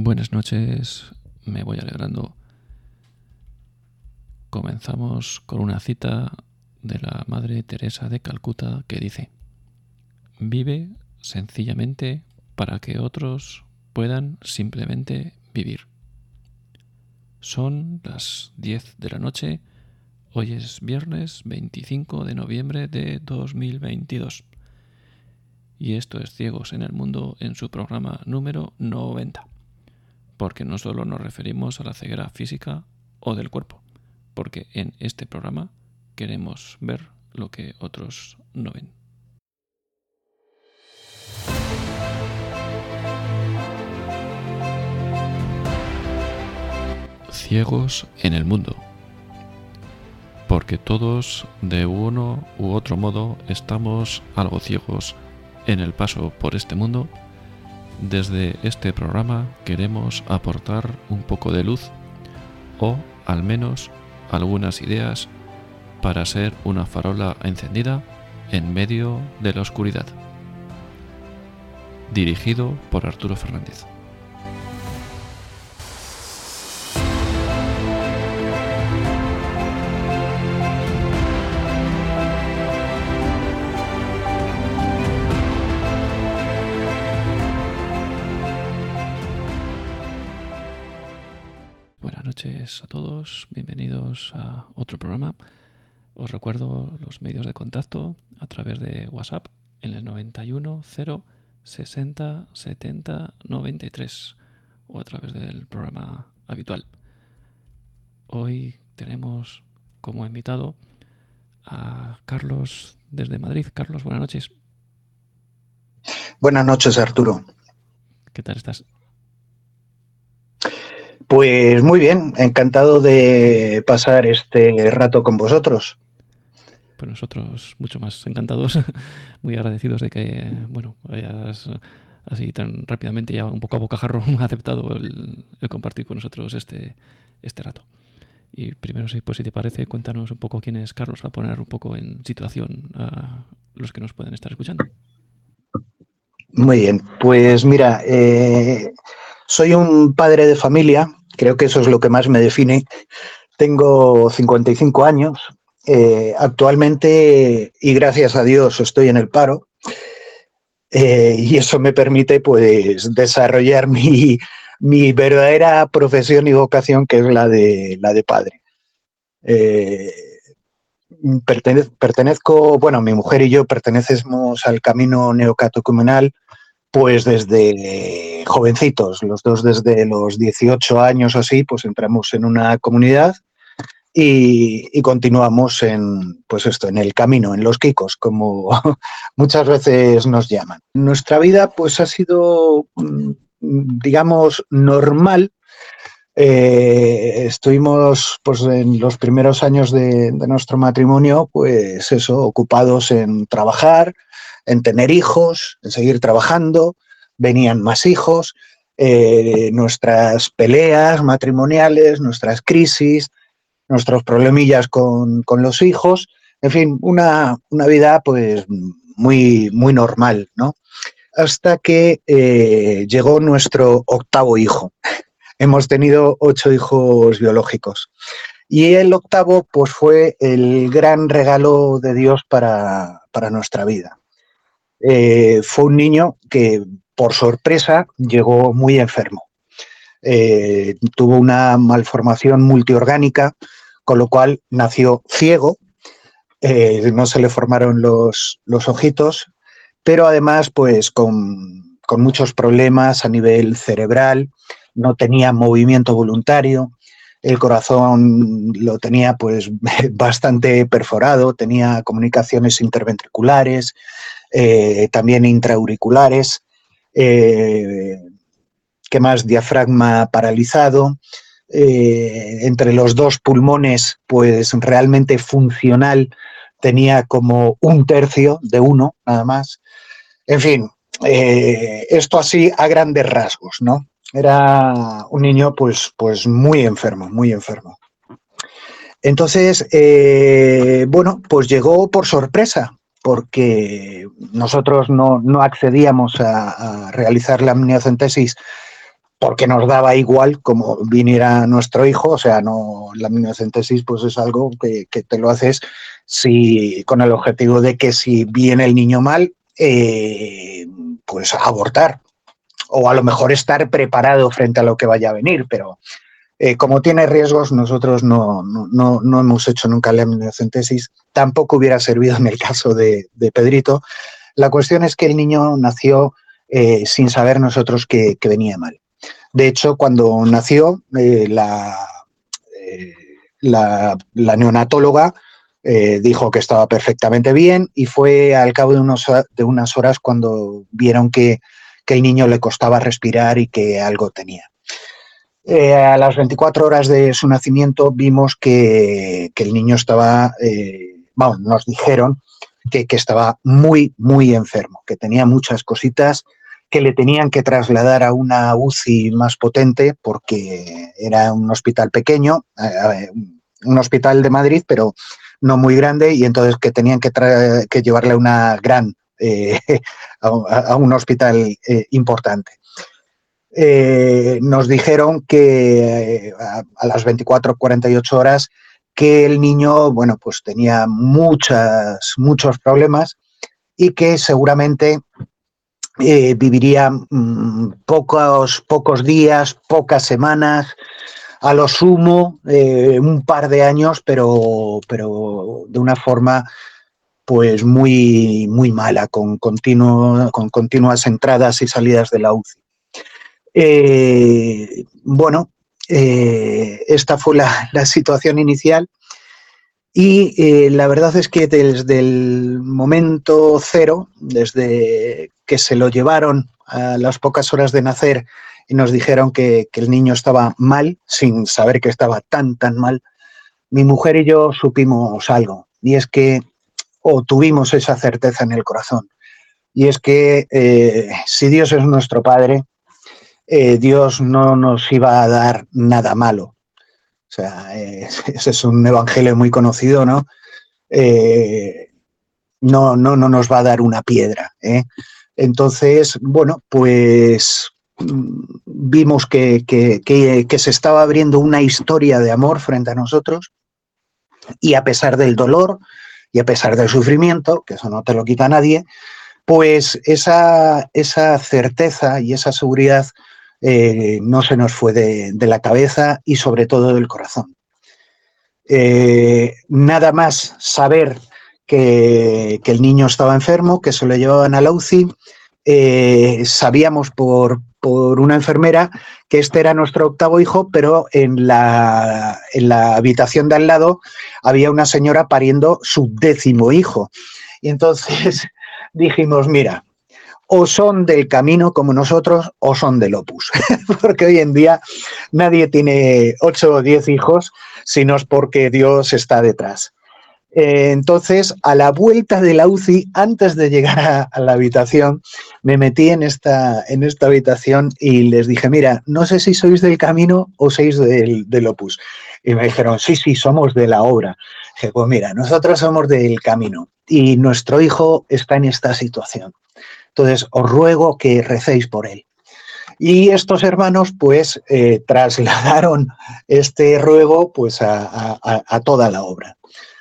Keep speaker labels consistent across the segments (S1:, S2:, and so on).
S1: Buenas noches, me voy alegrando. Comenzamos con una cita de la Madre Teresa de Calcuta que dice, vive sencillamente para que otros puedan simplemente vivir. Son las 10 de la noche, hoy es viernes 25 de noviembre de 2022 y esto es Ciegos en el Mundo en su programa número 90, porque no solo nos referimos a la ceguera física o del cuerpo, porque en este programa queremos ver lo que otros no ven. Ciegos en el mundo. Porque todos, de uno u otro modo, estamos algo ciegos en el paso por este mundo, desde este programa queremos aportar un poco de luz o al menos algunas ideas para ser una farola encendida en medio de la oscuridad. Dirigido por Arturo Fernández. A todos, bienvenidos a otro programa. Os recuerdo los medios de contacto a través de WhatsApp en el 91 0 60 70 93 o a través del programa habitual. Hoy tenemos como invitado a Carlos desde Madrid. Carlos, buenas noches.
S2: Buenas noches, Arturo.
S1: ¿Qué tal estás?
S2: Pues muy bien, encantado de pasar este rato con vosotros.
S1: Pues nosotros mucho más encantados, muy agradecidos de que, bueno, hayas así tan rápidamente ya un poco a bocajarro aceptado el, compartir con nosotros este, este rato. Y primero, si, pues, si te parece, cuéntanos un poco quién es Carlos, para poner un poco en situación a los que nos pueden estar escuchando.
S2: Muy bien, pues mira, eh, soy un padre de familia Creo que eso es lo que más me define. Tengo 55 años. Eh, actualmente, y gracias a Dios, estoy en el paro. Eh, y eso me permite pues desarrollar mi, verdadera profesión y vocación, que es la de, la de padre. Eh, pertenezco, bueno, mi mujer y yo pertenecemos al camino neocatecumenal pues desde jovencitos, los dos desde los 18 años o así, pues entramos en una comunidad y, continuamos en, pues esto, en el camino, en los Kikos, como muchas veces nos llaman. Nuestra vida pues ha sido, mm, digamos, normal. Eh, estuvimos pues en los primeros años de, de nuestro matrimonio, pues eso, ocupados en trabajar, en tener hijos, en seguir trabajando, venían más hijos, eh, nuestras peleas matrimoniales, nuestras crisis, nuestros problemillas con, los hijos, en fin, una, vida pues muy, muy normal, ¿no? Hasta que eh, llegó nuestro octavo hijo. Hemos tenido ocho hijos biológicos. Y el octavo, pues fue el gran regalo de Dios para nuestra vida. Eh, fue un niño que por sorpresa llegó muy enfermo. Eh, tuvo una malformación multiorgánica, con lo cual nació ciego, eh, no se le formaron los, ojitos, pero además pues con, con, muchos problemas a nivel cerebral, no tenía movimiento voluntario, el corazón lo tenía pues bastante perforado, tenía comunicaciones interventriculares, eh, también intraauriculares, eh, ¿qué más? Diafragma paralizado, eh, entre los dos pulmones, pues realmente funcional tenía como un tercio de uno, nada más. En fin, esto así a grandes rasgos, ¿no? Era un niño pues, pues muy enfermo, muy enfermo. Entonces, bueno, pues llegó por sorpresa, porque nosotros no, accedíamos a, realizar la amniocentesis porque nos daba igual como viniera nuestro hijo, o sea, no la amniocentesis pues es algo que, te lo haces si, con el objetivo de que si viene el niño mal, eh, pues abortar o a lo mejor estar preparado frente a lo que vaya a venir, pero eh, como tiene riesgos, nosotros no, no, hemos hecho nunca la amniocentesis, tampoco hubiera servido en el caso de, Pedrito. La cuestión es que el niño nació eh, sin saber nosotros que, venía mal. De hecho, cuando nació, eh, la, la, neonatóloga dijo que estaba perfectamente bien y fue al cabo de, unos, de unas horas cuando vieron que, que el niño le costaba respirar y que algo tenía. Eh, a las 24 horas de su nacimiento vimos que, el niño estaba, eh, bueno, nos dijeron que, estaba muy, muy enfermo, que tenía muchas cositas, que le tenían que trasladar a una UCI más potente porque era un hospital pequeño, un hospital de Madrid, pero no muy grande, y entonces que tenían que, llevarle a una gran, eh, a, un hospital importante. Eh, nos dijeron que eh, a, las 24 48 horas que el niño, bueno, pues tenía muchas, muchos problemas y que seguramente eh, viviría mm, pocos, pocos días, pocas semanas, a lo sumo un par de años, pero, pero de una forma pues muy, muy mala, con, continuo, con continuas entradas y salidas de la UCI. Eh, bueno, eh, esta fue la, situación inicial y eh, la verdad es que desde el momento cero, desde que se lo llevaron a las pocas horas de nacer y nos dijeron que, que el niño estaba mal, sin saber que estaba tan, tan mal, mi mujer y yo supimos algo y es que, o tuvimos esa certeza en el corazón, y es que si Dios es nuestro Padre, eh, Dios no nos iba a dar nada malo. O sea, ese es un evangelio muy conocido, ¿no? Eh, no, no, no nos va a dar una piedra. ¿eh? Entonces, bueno, pues mm, vimos que, que, se estaba abriendo una historia de amor frente a nosotros y a pesar del dolor y a pesar del sufrimiento, que eso no te lo quita nadie, pues esa, esa certeza y esa seguridad eh, no se nos fue de, la cabeza y sobre todo del corazón. Eh, nada más saber que, el niño estaba enfermo, que se lo llevaban a la UCI, eh, sabíamos por, una enfermera que este era nuestro octavo hijo, pero en la, en la habitación de al lado había una señora pariendo su décimo hijo. Y entonces dijimos, mira, o son del camino como nosotros o son del opus, porque hoy en día nadie tiene ocho o diez hijos, sino es porque Dios está detrás. Eh, entonces, a la vuelta de la UCI, antes de llegar a, la habitación, me metí en esta, en esta habitación y les dije, mira, no sé si sois del camino o sois del, del opus. Y me dijeron, sí, sí, somos de la obra. Dije, pues mira, nosotros somos del camino y nuestro hijo está en esta situación. Entonces, os ruego que recéis por él. Y estos hermanos, pues, eh, trasladaron este ruego pues, a, toda la obra.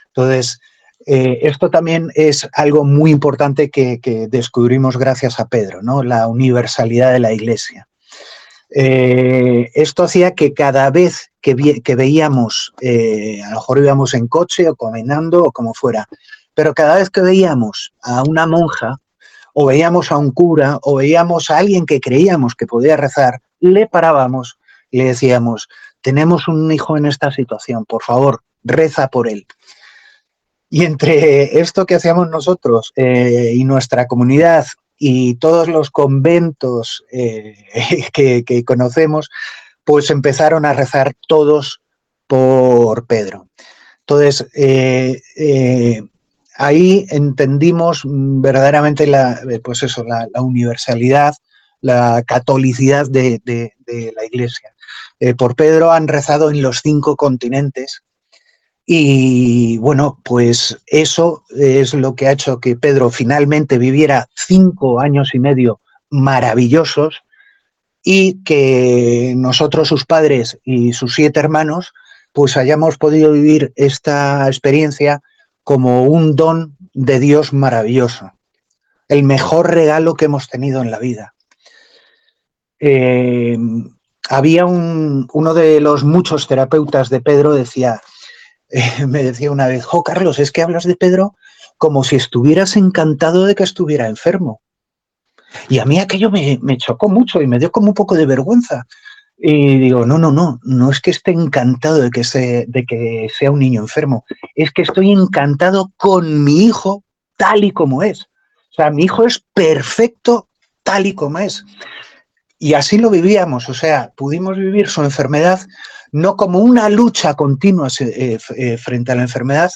S2: Entonces, eh, esto también es algo muy importante que, descubrimos gracias a Pedro, ¿no? La universalidad de la Iglesia. Eh, esto hacía que cada vez que, veíamos, a lo mejor íbamos en coche o caminando o como fuera, pero cada vez que veíamos a una monja o veíamos a un cura o veíamos a alguien que creíamos que podía rezar, le parábamos y le decíamos, tenemos un hijo en esta situación, por favor, reza por él. Y entre esto que hacíamos nosotros eh, y nuestra comunidad y todos los conventos eh, que, conocemos, pues empezaron a rezar todos por Pedro. Entonces, eh, ahí entendimos verdaderamente la, eh, pues eso, la, universalidad, la catolicidad de, la Iglesia. Eh, por Pedro han rezado en los cinco continentes y bueno, pues eso es lo que ha hecho que Pedro finalmente viviera cinco años y medio maravillosos y que nosotros, sus padres y sus siete hermanos, pues hayamos podido vivir esta experiencia como un don de Dios maravilloso, el mejor regalo que hemos tenido en la vida. Eh, había un, uno de los muchos terapeutas de Pedro, decía, eh, me decía una vez, Jo Carlos, es que hablas de Pedro como si estuvieras encantado de que estuviera enfermo. Y a mí aquello me, chocó mucho y me dio como un poco de vergüenza. Y digo, no, no, no, no es que esté encantado de que, de que sea un niño enfermo, es que estoy encantado con mi hijo tal y como es. O sea, mi hijo es perfecto tal y como es. Y así lo vivíamos, o sea, pudimos vivir su enfermedad no como una lucha continua eh, eh, frente a la enfermedad,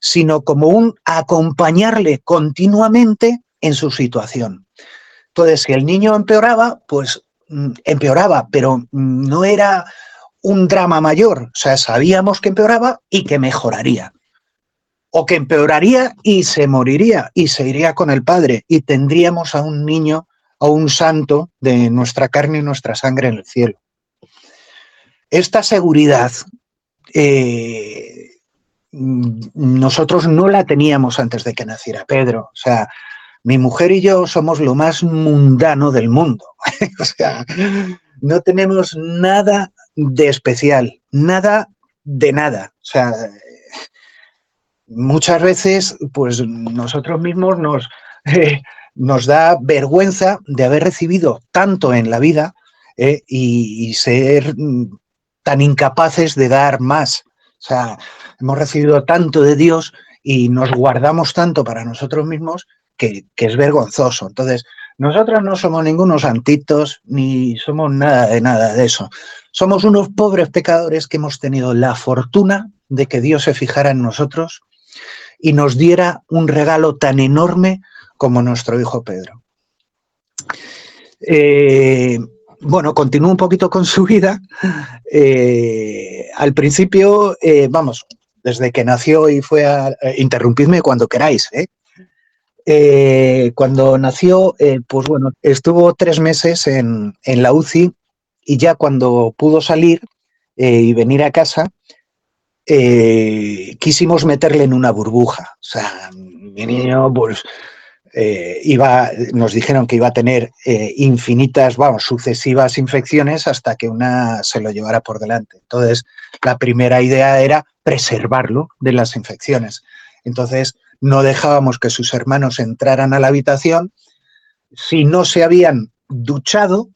S2: sino como un acompañarle continuamente en su situación. Entonces, si el niño empeoraba, pues empeoraba, pero mm, no era un drama mayor. O sea, sabíamos que empeoraba y que mejoraría. O que empeoraría y se moriría y se iría con el padre y tendríamos a un niño, a un santo de nuestra carne y nuestra sangre en el cielo. Esta seguridad eh, nosotros no la teníamos antes de que naciera Pedro. O sea, mi mujer y yo somos lo más mundano del mundo. o sea, no tenemos nada de especial, nada de nada. O sea, muchas veces, pues nosotros mismos nos, eh, nos da vergüenza de haber recibido tanto en la vida eh, y, ser tan incapaces de dar más. O sea, hemos recibido tanto de Dios y nos guardamos tanto para nosotros mismos que, es vergonzoso. Entonces, nosotros no somos ningunos santitos ni somos nada de nada de eso. Somos unos pobres pecadores que hemos tenido la fortuna de que Dios se fijara en nosotros y nos diera un regalo tan enorme como nuestro hijo Pedro. Eh, bueno, continúo un poquito con su vida. Eh, al principio, eh, vamos, desde que nació y fue a... interrumpidme cuando queráis, ¿eh? Cuando nació, eh, pues bueno, estuvo tres meses en, la UCI y ya cuando pudo salir eh, y venir a casa, quisimos meterle en una burbuja. O sea, mi niño, pues, iba, nos dijeron que iba a tener infinitas, vamos, sucesivas infecciones hasta que una se lo llevara por delante. Entonces, la primera idea era preservarlo de las infecciones. Entonces, no dejábamos que sus hermanos entraran a la habitación si no se habían duchado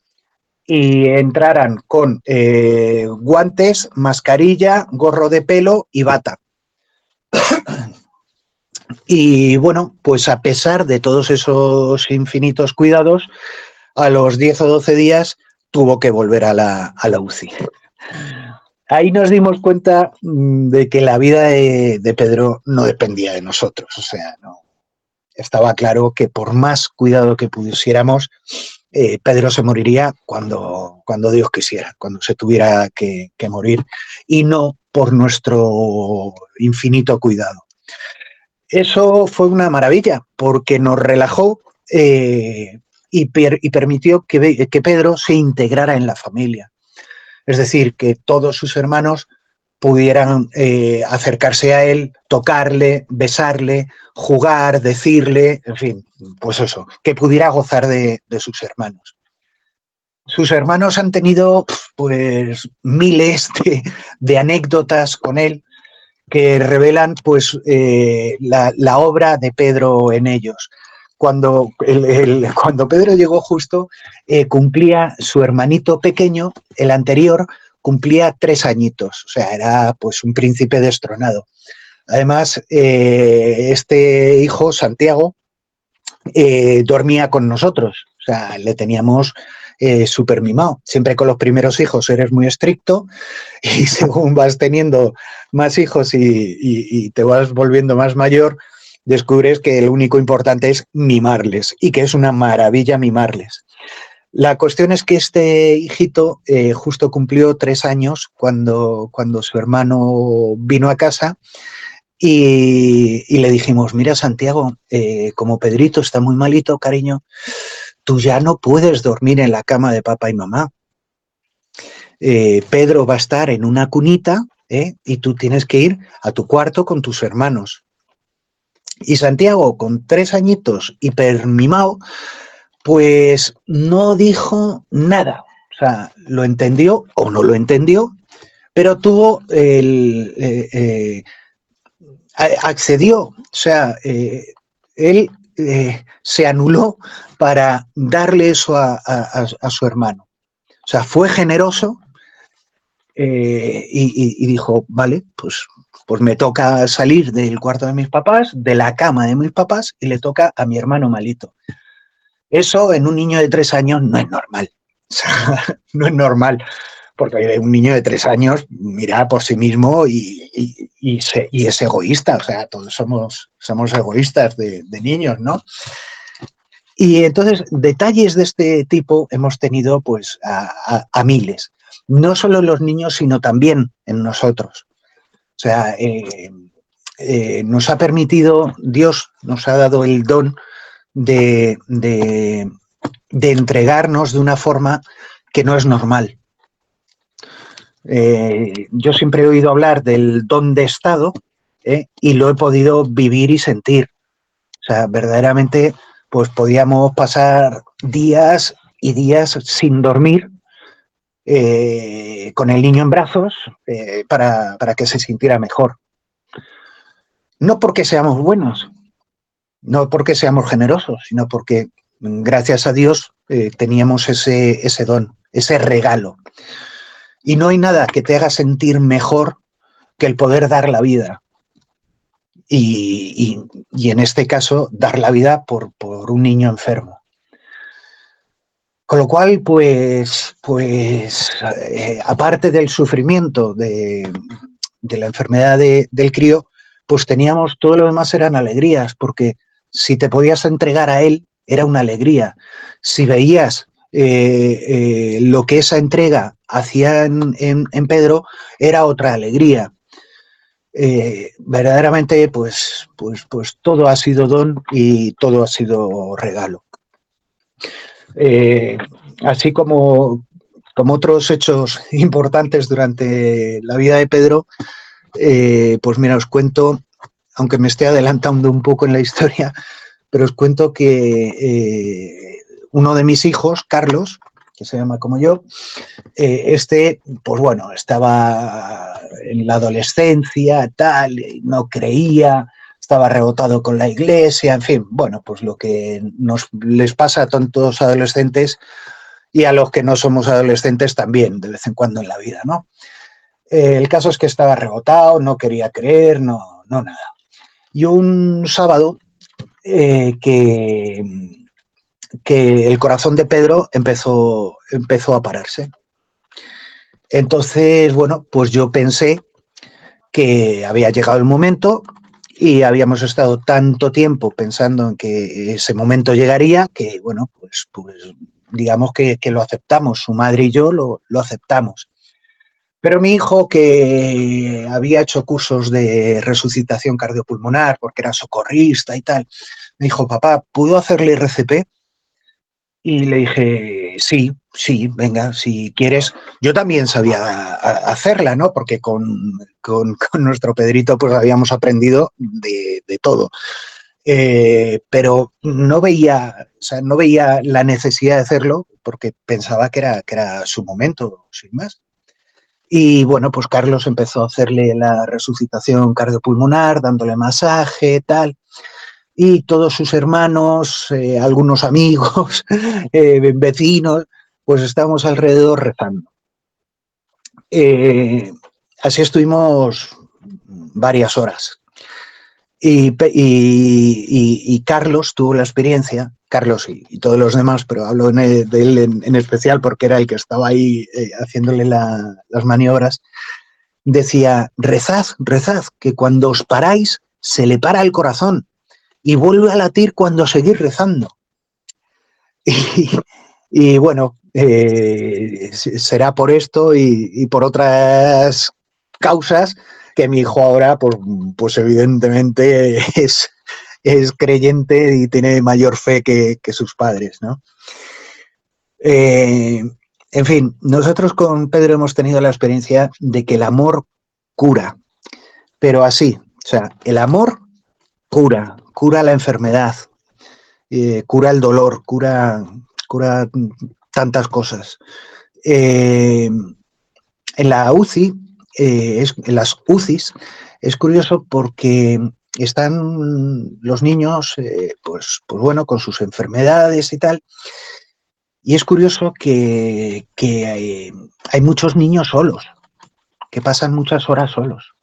S2: y entraran con eh, guantes, mascarilla, gorro de pelo y bata. y bueno, pues a pesar de todos esos infinitos cuidados, a los 10 o 12 días tuvo que volver a la, a la UCI ahí nos dimos cuenta mm, de que la vida de, Pedro no dependía de nosotros. O sea, no, estaba claro que por más cuidado que pusiéramos, eh, Pedro se moriría cuando, cuando Dios quisiera, cuando se tuviera que, morir, y no por nuestro infinito cuidado. Eso fue una maravilla, porque nos relajó eh, y, permitió que Pedro se integrara en la familia es decir, que todos sus hermanos pudieran eh, acercarse a él, tocarle, besarle, jugar, decirle, en fin, pues eso, que pudiera gozar de, sus hermanos. Sus hermanos han tenido pues miles de, anécdotas con él que revelan pues eh, la, obra de Pedro en ellos cuando, cuando Pedro llegó justo, eh, cumplía su hermanito pequeño, el anterior, cumplía tres añitos, o sea, era pues un príncipe destronado. Además, eh, este hijo, Santiago, eh, dormía con nosotros, o sea, le teníamos súper mimado. Siempre con los primeros hijos eres muy estricto y según vas teniendo más hijos y te vas volviendo más mayor, descubres que el único importante es mimarles y que es una maravilla mimarles. La cuestión es que este hijito eh, justo cumplió tres años cuando, cuando su hermano vino a casa y, le dijimos, mira Santiago, eh, como Pedrito está muy malito, cariño, tú ya no puedes dormir en la cama de papá y mamá. eh, Pedro va a estar en una cunita y tú tienes que ir a tu cuarto con tus hermanos. Y Santiago, con tres añitos, hipermimado, pues no dijo nada. O sea, lo entendió o no lo entendió, pero tuvo el... Eh, eh, accedió, o sea, él se anuló para darle eso a, su hermano. O sea, fue generoso y, dijo, vale, pues pues me toca salir del cuarto de mis papás, de la cama de mis papás, y le toca a mi hermano malito. Eso en un niño de tres años no es normal. no es normal, porque un niño de tres años mira por sí mismo y, es egoísta. O sea, todos somos, somos egoístas de, niños, ¿no? Y entonces, detalles de este tipo hemos tenido pues a miles. No solo en los niños, sino también en nosotros. O sea, eh, eh, nos ha permitido, Dios nos ha dado el don de, entregarnos de una forma que no es normal. Eh, yo siempre he oído hablar del don de Estado y lo he podido vivir y sentir. O sea, verdaderamente, pues podíamos pasar días y días sin dormir eh, con el niño en brazos eh, para, que se sintiera mejor. No porque seamos buenos, no porque seamos generosos, sino porque gracias a Dios eh, teníamos ese, ese don, ese regalo. Y no hay nada que te haga sentir mejor que el poder dar la vida. Y, en este caso, dar la vida por, por un niño enfermo. Con lo cual, pues, pues eh, aparte del sufrimiento de, la enfermedad del crío, pues teníamos todo lo demás eran alegrías, porque si te podías entregar a él, era una alegría. Si veías eh, eh, lo que esa entrega hacía en, Pedro, era otra alegría. verdaderamente, pues, pues, pues todo ha sido don y todo ha sido regalo. Eh, así como, como otros hechos importantes durante la vida de Pedro, eh, pues mira, os cuento, aunque me esté adelantando un poco en la historia, pero os cuento que eh, uno de mis hijos, Carlos, que se llama como yo, este, pues bueno, estaba en la adolescencia, tal, no creía, estaba rebotado con la iglesia, en fin, bueno, pues lo que nos les pasa a tantos adolescentes y a los que no somos adolescentes también, de vez en cuando en la vida, ¿no? Eh, el caso es que estaba rebotado, no quería creer, no, no nada. Y un sábado eh, que, que el corazón de Pedro empezó, empezó a pararse. Entonces, bueno, pues yo pensé que había llegado el momento y habíamos estado tanto tiempo pensando en que ese momento llegaría que, bueno, pues, pues digamos que, lo aceptamos, su madre y yo lo, aceptamos. Pero mi hijo, que había hecho cursos de resucitación cardiopulmonar porque era socorrista y tal, me dijo, papá, ¿puedo hacerle RCP? Y le dije, sí, sí, venga, si quieres. Yo también sabía hacerla, ¿no? Porque con, nuestro Pedrito pues habíamos aprendido de, todo. Eh, pero no veía, o sea, no veía la necesidad de hacerlo porque pensaba que era, que era su momento, sin más. Y bueno, pues Carlos empezó a hacerle la resucitación cardiopulmonar, dándole masaje, tal y todos sus hermanos, eh, algunos amigos, eh, vecinos, pues estábamos alrededor rezando. Eh, así estuvimos varias horas. Y, Carlos tuvo la experiencia, Carlos y, todos los demás, pero hablo de él en, especial porque era el que estaba ahí haciéndole las maniobras, decía, rezad, rezad, que cuando os paráis se le para el corazón y vuelve a latir cuando seguís rezando. Y, bueno, eh, será por esto y, por otras causas que mi hijo ahora, pues, pues evidentemente es, es, creyente y tiene mayor fe que, sus padres, ¿no? Eh, en fin, nosotros con Pedro hemos tenido la experiencia de que el amor cura, pero así, o sea, el amor cura, cura la enfermedad, eh, cura el dolor, cura, cura tantas cosas. Eh, en la UCI, eh, en las UCIs, es curioso porque están los niños, pues, pues bueno, con sus enfermedades y tal, y es curioso que, hay, muchos niños solos, que pasan muchas horas solos.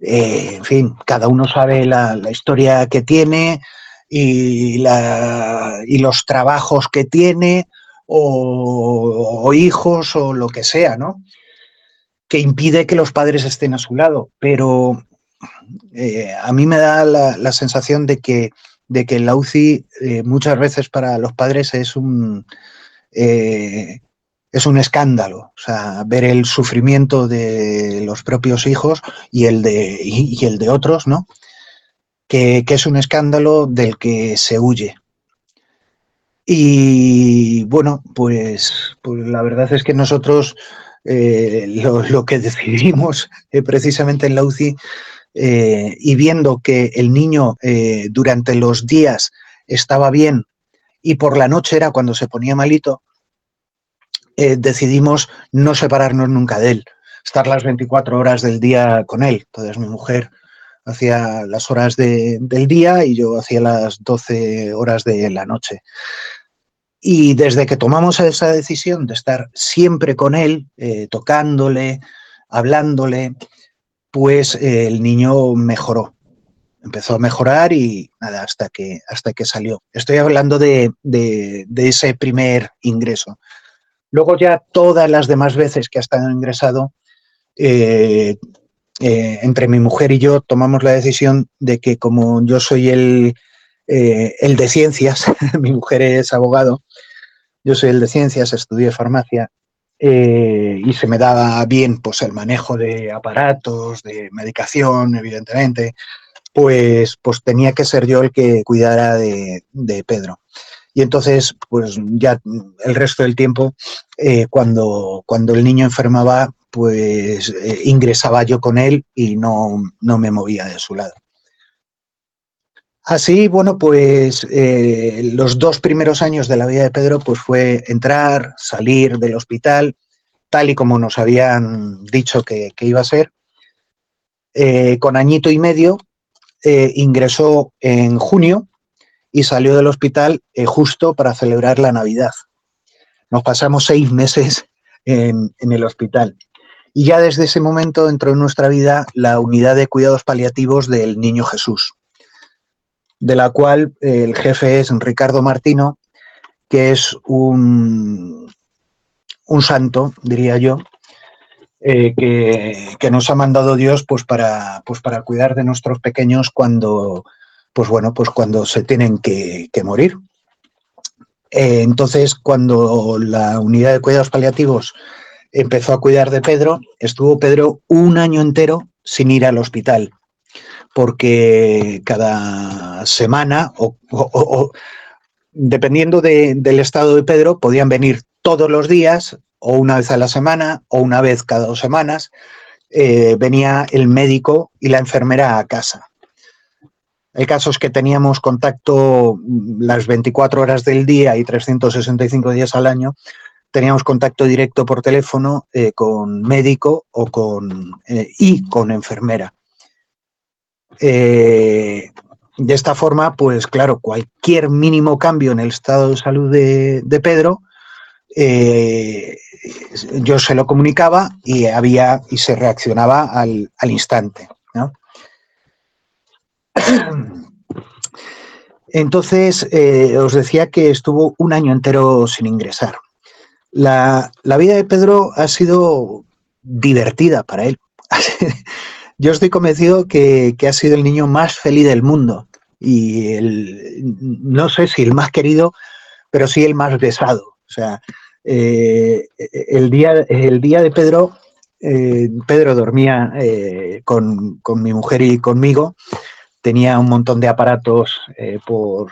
S2: Eh, en fin, cada uno sabe la, historia que tiene y, los trabajos que tiene o, hijos o lo que sea, ¿no? Que impide que los padres estén a su lado. Pero eh, a mí me da la sensación de que de que la UCI eh, muchas veces para los padres es un, es un escándalo. O sea, ver el sufrimiento de los propios hijos y el de, y, el de otros, ¿no? Que, es un escándalo del que se huye. Y bueno, pues, pues la verdad es que nosotros eh, lo, que decidimos precisamente en la UCI eh, y viendo que el niño eh, durante los días estaba bien y por la noche era cuando se ponía malito, eh, decidimos no separarnos nunca de él, estar las 24 horas del día con él. Entonces mi mujer hacía las horas del día y yo hacía las 12 horas de la noche. Y desde que tomamos esa decisión de estar siempre con él, tocándole, hablándole, pues eh, el niño mejoró. Empezó a mejorar y nada, hasta que, hasta que salió. Estoy hablando de, ese primer ingreso. Luego ya todas las demás veces que ha estado ingresado, eh, eh, entre mi mujer y yo tomamos la decisión de que como yo soy el, el de ciencias, mi mujer es abogado, yo soy el de ciencias, estudié farmacia, eh, y se me daba bien pues el manejo de aparatos, de medicación, evidentemente, pues, pues tenía que ser yo el que cuidara de, Pedro. Y entonces, pues ya el resto del tiempo, eh, cuando, cuando el niño enfermaba, pues eh, ingresaba yo con él y no, no, me movía de su lado. Así, bueno, pues eh, los dos primeros años de la vida de Pedro pues fue entrar, salir del hospital, tal y como nos habían dicho que, iba a ser. Con añito y medio ingresó en junio y salió del hospital justo para celebrar la Navidad. Nos pasamos seis meses en, el hospital. Y ya desde ese momento entró en nuestra vida la unidad de cuidados paliativos del Niño Jesús de la cual eh, el jefe es Ricardo Martino, que es un, un santo, diría yo, eh, que, nos ha mandado Dios pues para, pues para cuidar de nuestros pequeños cuando, pues bueno, pues cuando se tienen que, morir. Eh, entonces, cuando la unidad de cuidados paliativos empezó a cuidar de Pedro, estuvo Pedro un año entero sin ir al hospital porque cada semana, o, dependiendo del estado de Pedro, podían venir todos los días, o una vez a la semana, o una vez cada dos semanas, eh, venía el médico y la enfermera a casa. El caso es que teníamos contacto las 24 horas del día y 365 días al año, teníamos contacto directo por teléfono eh, con médico o con, eh, y con enfermera. Eh, de esta forma, pues claro, cualquier mínimo cambio en el estado de salud de, Pedro, eh, yo se lo comunicaba y había y se reaccionaba al, instante. Entonces, eh, os decía que estuvo un año entero sin ingresar. La, vida de Pedro ha sido divertida para él. Yo estoy convencido que, ha sido el niño más feliz del mundo y el, no sé si el más querido, pero sí el más besado. O sea, eh, el, día, el día de Pedro, eh, Pedro dormía eh, con, mi mujer y conmigo, tenía un montón de aparatos por,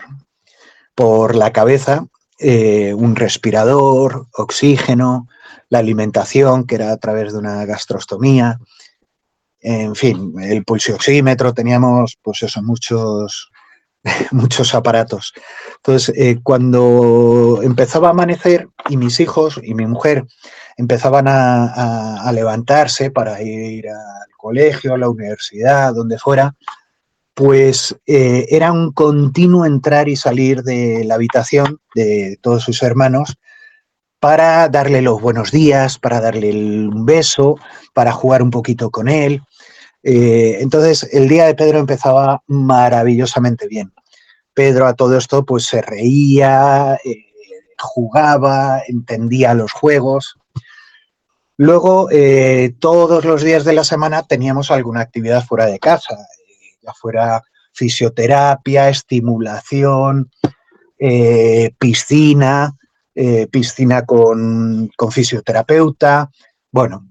S2: por la cabeza eh, un respirador, oxígeno, la alimentación, que era a través de una gastrostomía, en fin, el pulsioxímetro, teníamos pues eso, muchos, muchos aparatos. Entonces, eh, cuando empezaba a amanecer y mis hijos y mi mujer empezaban a, levantarse para ir al colegio, a la universidad, donde fuera, pues eh, era un continuo entrar y salir de la habitación de todos sus hermanos para darle los buenos días, para darle un beso, para jugar un poquito con él. Eh, entonces, el día de Pedro empezaba maravillosamente bien. Pedro a todo esto pues se reía, eh, jugaba, entendía los juegos. Luego, todos los días de la semana teníamos alguna actividad fuera de casa, fuera fisioterapia, estimulación, piscina, piscina con, con, fisioterapeuta, bueno,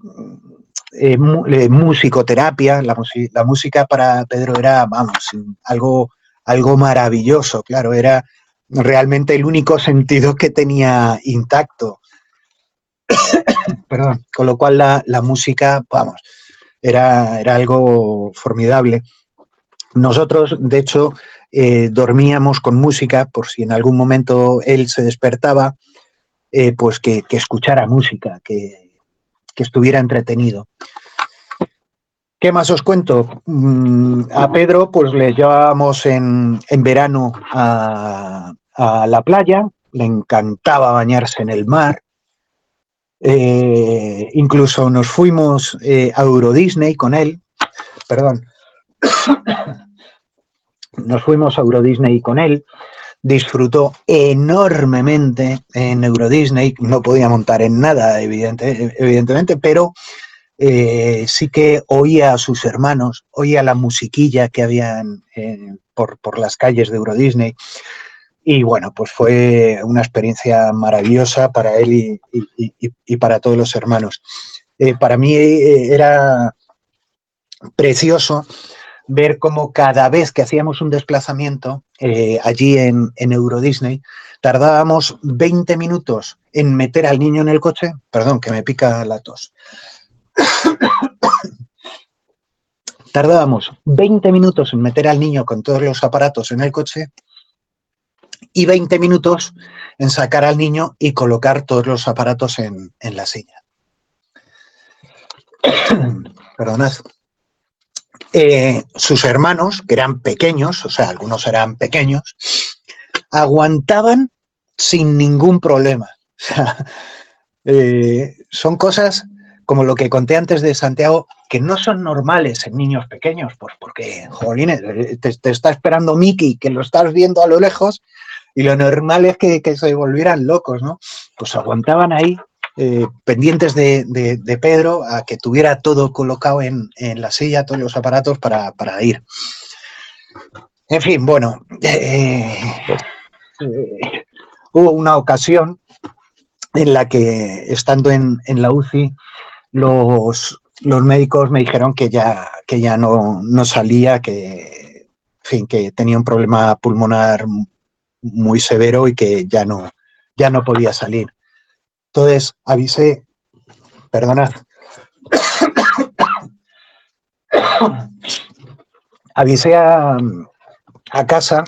S2: eh, eh, musicoterapia, la, la, música para Pedro era, vamos, algo, algo maravilloso, claro, era realmente el único sentido que tenía intacto. Perdón, con lo cual la, música, vamos, era, era, algo formidable. Nosotros, de hecho, eh, dormíamos con música por si en algún momento él se despertaba, pues que, que escuchara música, que, que estuviera entretenido. ¿Qué más os cuento? Mm, a Pedro pues le llevábamos en, verano a, la playa, le encantaba bañarse en el mar, eh, incluso nos fuimos eh, a Euro Disney con él, perdón, nos fuimos a Euro Disney con él, disfrutó enormemente en Euro Disney, no podía montar en nada, evidentemente, pero eh, sí que oía a sus hermanos, oía la musiquilla que habían por, las calles de Euro Disney. Y bueno, pues fue una experiencia maravillosa para él y, para todos los hermanos. Eh, para mí eh, era precioso ver cómo cada vez que hacíamos un desplazamiento eh, allí en, Euro Disney, tardábamos 20 minutos en meter al niño en el coche, perdón, que me pica la tos. tardábamos 20 minutos en meter al niño con todos los aparatos en el coche y 20 minutos en sacar al niño y colocar todos los aparatos en, en la silla. Perdonad. Eh, sus hermanos, que eran pequeños, o sea, algunos eran pequeños, aguantaban sin ningún problema. Eh, son cosas como lo que conté antes de Santiago, que no son normales en niños pequeños, pues porque, jolines, eh, te, está esperando Mickey, que lo estás viendo a lo lejos, y lo normal es que se volvieran locos, ¿no? Pues aguantaban ahí eh, pendientes de, Pedro a que tuviera todo colocado en, la silla, todos los aparatos para, ir. En fin, bueno, eh, eh, hubo una ocasión en la que, estando en, la UCI, los, los, médicos me dijeron que ya, que ya no, no salía, que, fin, que tenía un problema pulmonar muy severo y que ya no, ya no podía salir. Entonces avisé, perdonad, avisé a, casa,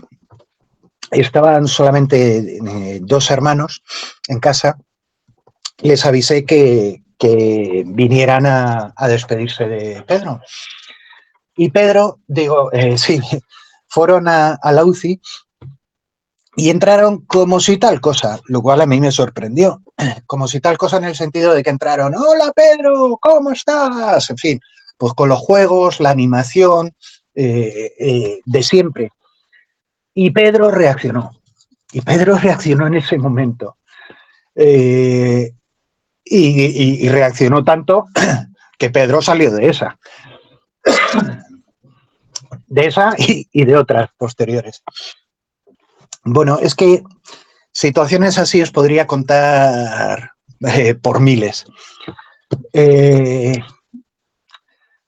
S2: estaban solamente eh, dos hermanos en casa, les avisé que, vinieran a, despedirse de Pedro. Y Pedro, digo, eh, sí, fueron a, a, la UCI y entraron como si tal cosa, lo cual a mí me sorprendió, como si tal cosa en el sentido de que entraron, hola Pedro, ¿cómo estás? En fin, pues con los juegos, la animación eh, eh, de siempre. Y Pedro reaccionó, y Pedro reaccionó en ese momento. Eh, y, reaccionó tanto que Pedro salió de esa. De esa y de otras posteriores. Bueno, es que situaciones así os podría contar eh, por miles. Eh,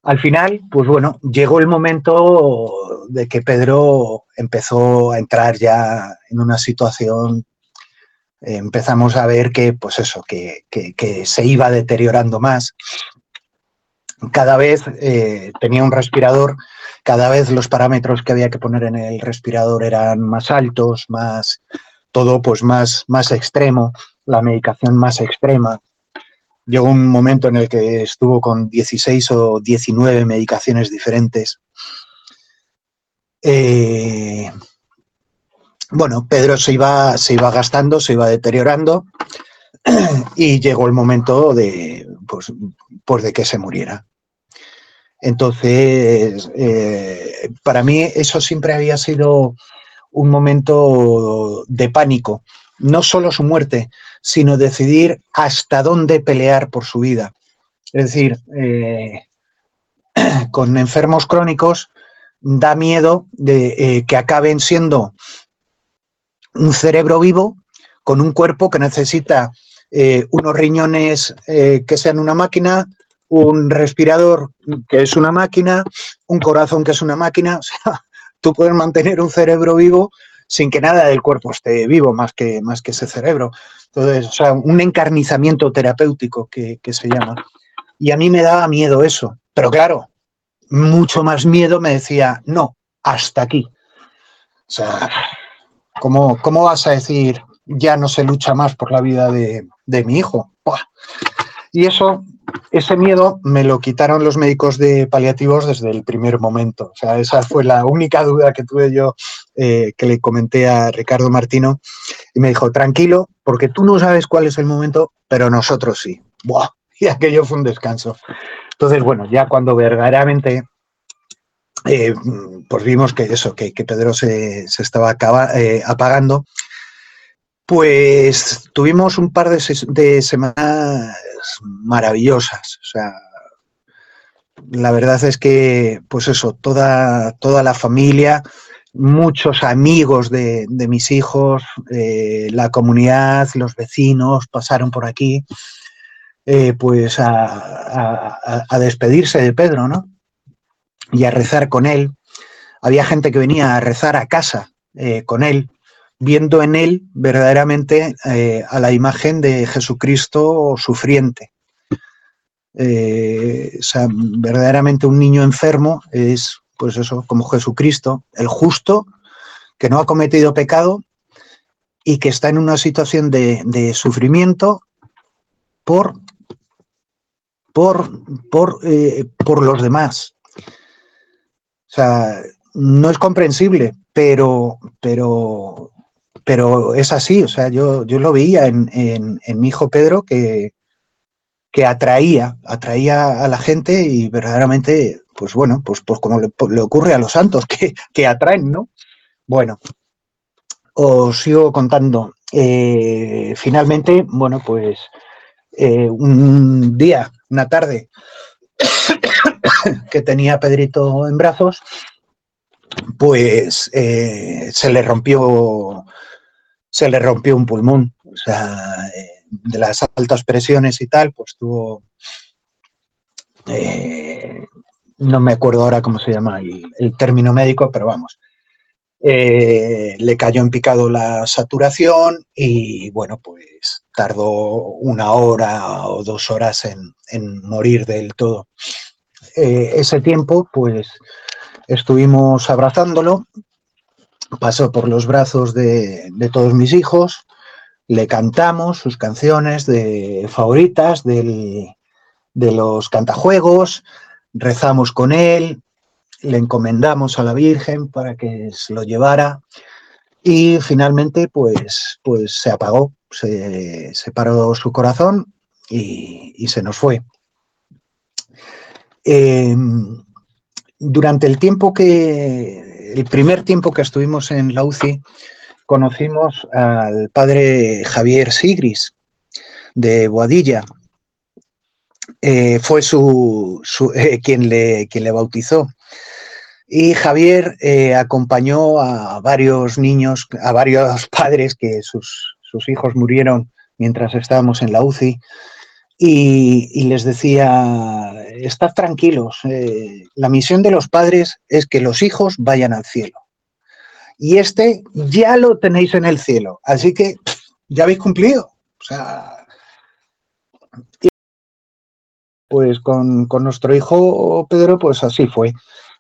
S2: al final, pues bueno, llegó el momento de que Pedro empezó a entrar ya en una situación empezamos a ver que, pues eso, que, se iba deteriorando más. Cada vez eh, tenía un respirador, cada vez los parámetros que había que poner en el respirador eran más altos, más, todo pues más, más extremo, la medicación más extrema. Llegó un momento en el que estuvo con 16 o 19 medicaciones diferentes. Eh, bueno, Pedro se iba, se iba gastando, se iba deteriorando y llegó el momento de, pues, pues de que se muriera. Entonces, eh, para mí eso siempre había sido un momento de pánico. No solo su muerte, sino decidir hasta dónde pelear por su vida. Es decir, eh, con enfermos crónicos da miedo de eh, que acaben siendo un cerebro vivo con un cuerpo que necesita unos riñones que sean una máquina, un respirador que es una máquina, un corazón que es una máquina. O sea, tú puedes mantener un cerebro vivo sin que nada del cuerpo esté vivo más que, más que ese cerebro. Entonces, o sea, un encarnizamiento terapéutico que, que se llama. Y a mí me daba miedo eso. Pero claro, mucho más miedo me decía, no, hasta aquí. O sea, ¿Cómo, vas a decir ya no se lucha más por la vida de, mi hijo? Y eso, ese miedo me lo quitaron los médicos de paliativos desde el primer momento. O sea, esa fue la única duda que tuve yo eh, que le comenté a Ricardo Martino. Y me dijo, tranquilo, porque tú no sabes cuál es el momento, pero nosotros sí. Y aquello fue un descanso. Entonces, bueno, ya cuando verdaderamente eh, pues vimos que eso, que, Pedro se, estaba eh, apagando, pues tuvimos un par de, semanas maravillosas. O sea, la verdad es que, pues eso, toda, toda la familia, muchos amigos de, mis hijos, eh, la comunidad, los vecinos pasaron por aquí, pues a, a despedirse de Pedro, ¿no? y a rezar con él. Había gente que venía a rezar a casa eh, con él, viendo en él verdaderamente eh, a la imagen de Jesucristo sufriente. Eh, o sea, verdaderamente un niño enfermo es, pues eso, como Jesucristo, el justo, que no ha cometido pecado y que está en una situación de, sufrimiento por, por, por, por los demás. O sea, no es comprensible, pero, pero, pero es así. O sea, yo, yo lo veía en, mi hijo Pedro que, que atraía, atraía a la gente y verdaderamente, pues bueno, pues, pues como le, ocurre a los santos, que, que, atraen, ¿no? Bueno, os sigo contando. Eh, finalmente, bueno, pues eh, un día, una tarde, que tenía Pedrito en brazos, pues eh, se le rompió se le rompió un pulmón. O sea, eh, de las altas presiones y tal, pues tuvo eh, no me acuerdo ahora cómo se llama el, término médico, pero vamos. le cayó en picado la saturación y bueno, pues tardó una hora o dos horas en, en morir del todo. Eh, ese tiempo, pues estuvimos abrazándolo, pasó por los brazos de, todos mis hijos, le cantamos sus canciones de favoritas de los cantajuegos, rezamos con él, le encomendamos a la Virgen para que se lo llevara y finalmente pues, pues se apagó, se, paró su corazón y se nos fue. Em, durante el tiempo que, el primer tiempo que estuvimos en la UCI, conocimos al padre Javier Sigris de Boadilla. Eh, fue eh, quien, le, quien le bautizó. Y Javier eh, acompañó a varios niños, a varios padres que sus, sus hijos murieron mientras estábamos en la UCI y, les decía, estad tranquilos, eh, la misión de los padres es que los hijos vayan al cielo. Y este ya lo tenéis en el cielo, así que ya habéis cumplido. O sea, pues con, nuestro hijo Pedro, pues así fue.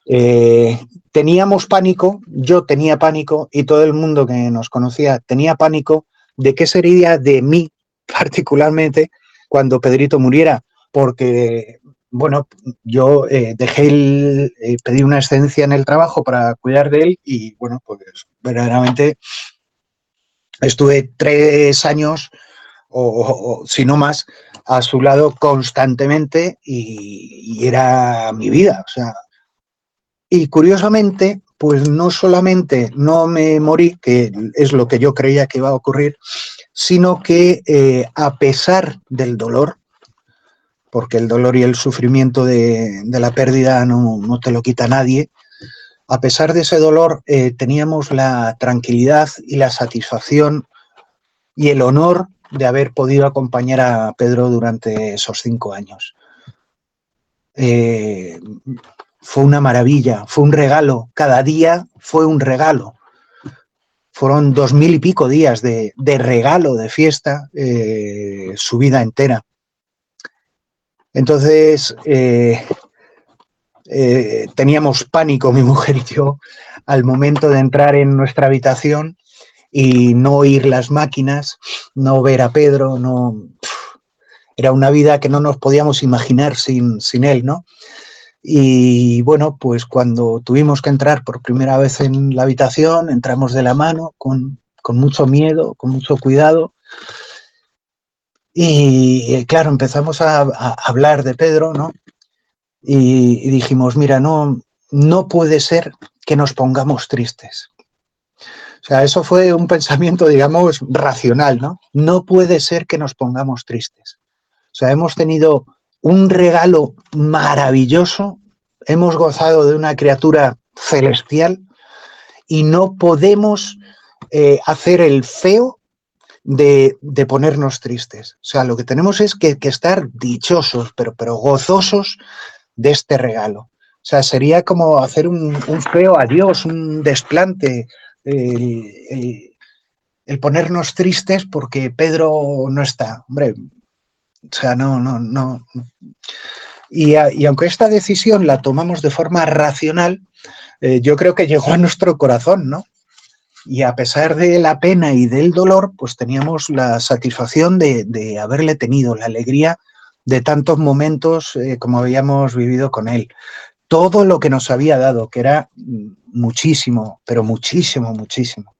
S2: Eh, teníamos pánico, yo tenía pánico y todo el mundo que nos conocía tenía pánico de qué sería de mí particularmente cuando Pedrito muriera, porque, bueno, yo eh, dejé el, eh, pedí una excedencia en el trabajo para cuidar de él y, bueno, pues verdaderamente estuve tres años o, si no más a su lado constantemente y, era mi vida, o sea, y curiosamente, pues no solamente no me morí, que es lo que yo creía que iba a ocurrir, sino que eh, a pesar del dolor, porque el dolor y el sufrimiento de, la pérdida no, te lo quita nadie, a pesar de ese dolor eh, teníamos la tranquilidad y la satisfacción y el honor de haber podido acompañar a Pedro durante esos cinco años. Eh, fue una maravilla, fue un regalo, cada día fue un regalo. Fueron dos mil y pico días de, regalo, de fiesta, eh, su vida entera. Entonces, eh, teníamos pánico, mi mujer y yo, al momento de entrar en nuestra habitación y no oír las máquinas, no ver a Pedro, no... Era una vida que no nos podíamos imaginar sin, sin él, ¿no? Y bueno, pues cuando tuvimos que entrar por primera vez en la habitación, entramos de la mano con, mucho miedo, con mucho cuidado. Y claro, empezamos a, hablar de Pedro, ¿no? Y, y, dijimos, mira, no, no puede ser que nos pongamos tristes. O sea, eso fue un pensamiento, digamos, racional, ¿no? No puede ser que nos pongamos tristes. O sea, hemos tenido un regalo maravilloso, hemos gozado de una criatura celestial y no podemos eh, hacer el feo de, ponernos tristes. O sea, lo que tenemos es que, estar dichosos, pero, pero gozosos de este regalo. O sea, sería como hacer un, un feo adiós, un desplante, el, ponernos tristes porque Pedro no está. Hombre, o sea, no, no, no. Y, aunque esta decisión la tomamos de forma racional, eh, yo creo que llegó a nuestro corazón, ¿no? Y a pesar de la pena y del dolor, pues teníamos la satisfacción de, haberle tenido, la alegría de tantos momentos eh, como habíamos vivido con él. Todo lo que nos había dado, que era muchísimo, pero muchísimo, muchísimo.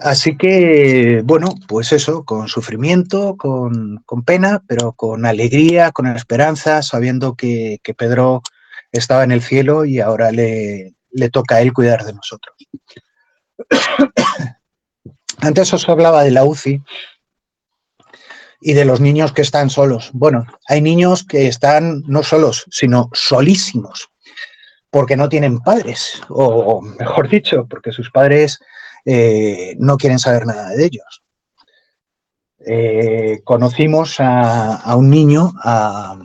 S2: Así que, bueno, pues eso, con sufrimiento, con, pena, pero con alegría, con esperanza, sabiendo que, Pedro estaba en el cielo y ahora le, le toca a él cuidar de nosotros. Antes os hablaba de la UCI y de los niños que están solos. Bueno, hay niños que están no solos, sino solísimos porque no tienen padres, o mejor dicho, porque sus padres eh, no quieren saber nada de ellos. Eh, conocimos a, un niño, a,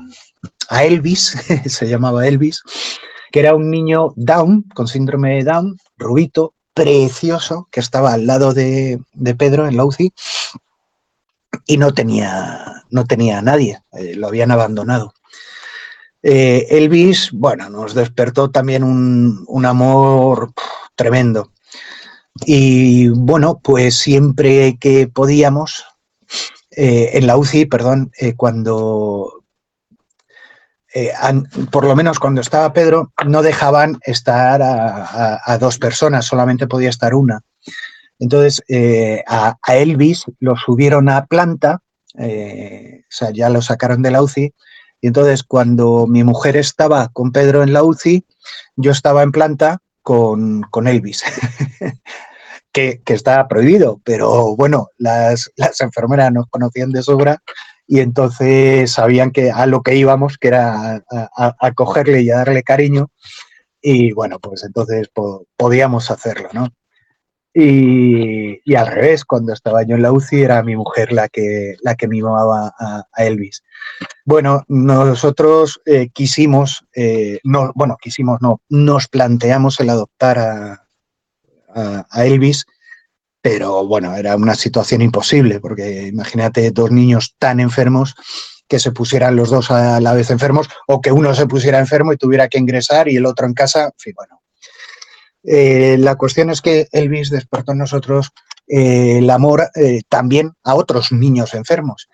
S2: Elvis, se llamaba Elvis, que era un niño Down, con síndrome de Down, rubito, precioso, que estaba al lado de, Pedro en la UCI y no tenía, no tenía a nadie, eh, lo habían abandonado. Elvis, bueno, nos despertó también un, amor tremendo. Y bueno, pues siempre que podíamos, eh, en la UCI, perdón, eh, cuando, por lo menos cuando estaba Pedro, no dejaban estar a, dos personas, solamente podía estar una. Entonces, a, a, Elvis lo subieron a planta, o sea, ya lo sacaron de la UCI, y entonces cuando mi mujer estaba con Pedro en la UCI, yo estaba en planta con, Elvis, que, que estaba prohibido, pero bueno, las, enfermeras nos conocían de sobra y entonces sabían que a lo que íbamos, que era a, cogerle y a darle cariño, y bueno, pues entonces podíamos hacerlo, ¿no? Y, al revés, cuando estaba yo en la UCI era mi mujer la que, la que mimaba a, Elvis. Bueno, nosotros eh, quisimos, eh, no, bueno, quisimos, no, nos planteamos el adoptar a, Elvis, pero bueno, era una situación imposible, porque imagínate dos niños tan enfermos que se pusieran los dos a la vez enfermos o que uno se pusiera enfermo y tuviera que ingresar y el otro en casa, en fin, bueno. Eh, la cuestión es que Elvis despertó en nosotros eh, el amor eh, también a otros niños enfermos.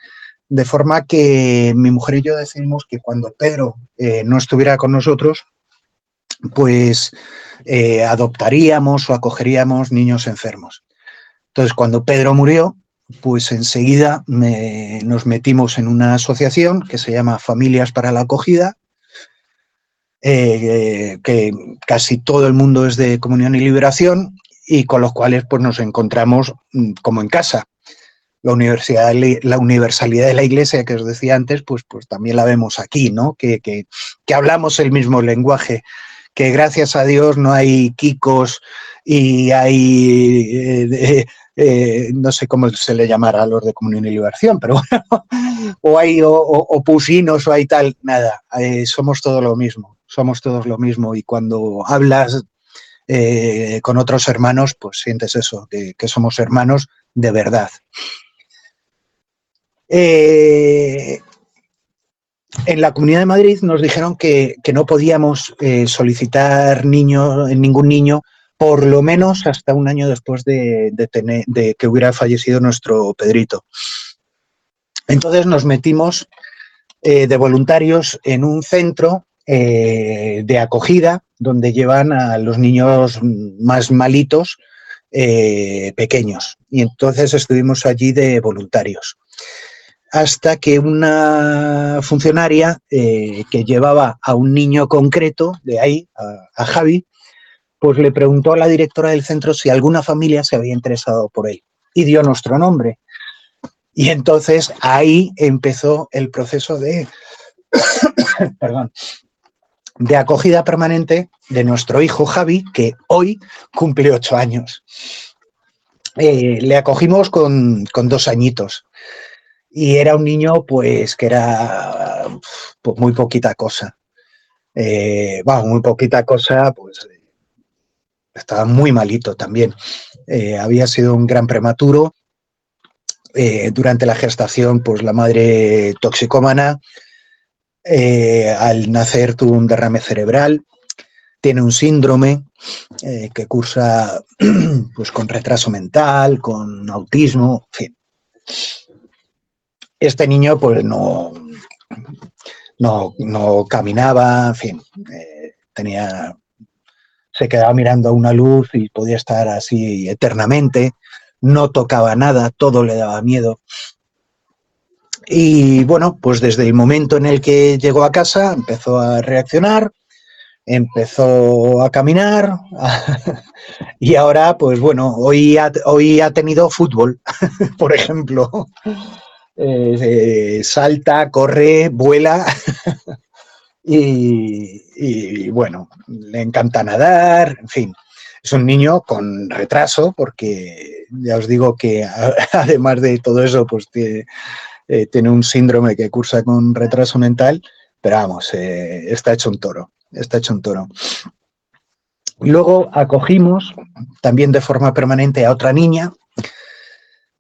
S2: De forma que mi mujer y yo decidimos que cuando Pedro no estuviera con nosotros, pues adoptaríamos o acogeríamos niños enfermos. Entonces, cuando Pedro murió, pues enseguida nos metimos en una asociación que se llama Familias para la Acogida, eh, que casi todo el mundo es de comunión y liberación y con los cuales pues, nos encontramos mm, como en casa. La, universidad, la universalidad de la iglesia que os decía antes, pues, pues también la vemos aquí, ¿no? Que, que, hablamos el mismo lenguaje, que gracias a Dios no hay kikos y hay eh, eh, no sé cómo se le llamará a los de comunión y liberación, pero bueno, o hay o, pusinos o hay tal, nada, somos todos lo mismo, somos todos lo mismo y cuando hablas eh, con otros hermanos, pues sientes eso, que, somos hermanos de verdad. en la Comunidad de Madrid nos dijeron que, que no podíamos solicitar niño, ningún niño por lo menos hasta un año después de, que hubiera fallecido nuestro Pedrito. Entonces nos metimos eh, de voluntarios en un centro eh, de acogida donde llevan a los niños más malitos eh, pequeños. Y entonces estuvimos allí de voluntarios. Hasta que una funcionaria que llevaba a un niño concreto de ahí, a Javi, pues le preguntó a la directora del centro si alguna familia se había interesado por él y dio nuestro nombre. Y entonces ahí empezó el proceso de, perdón, de acogida permanente de nuestro hijo Javi, que hoy cumple ocho años. Eh, le acogimos con, dos añitos y era un niño pues que era pues, muy poquita cosa. Eh, muy poquita cosa, pues estaba muy malito también. Eh, había sido un gran prematuro. Durante la gestación, pues la madre toxicómana, eh, al nacer tuvo un derrame cerebral, tiene un síndrome que cursa pues, con retraso mental, con autismo, en fin. Este niño pues no, no, no caminaba, en fin, tenía se quedaba mirando a una luz y podía estar así eternamente, no tocaba nada, todo le daba miedo. Y bueno, pues desde el momento en el que llegó a casa empezó a reaccionar, empezó a caminar y ahora, pues bueno, hoy ha, hoy ha tenido fútbol, por ejemplo. Eh, salta, corre, vuela y, bueno, le encanta nadar, en fin. Es un niño con retraso porque ya os digo que además de todo eso, pues tiene, eh, tiene un síndrome que cursa con retraso mental, pero vamos, eh, está hecho un toro, está hecho un toro. Luego acogimos también de forma permanente a otra niña,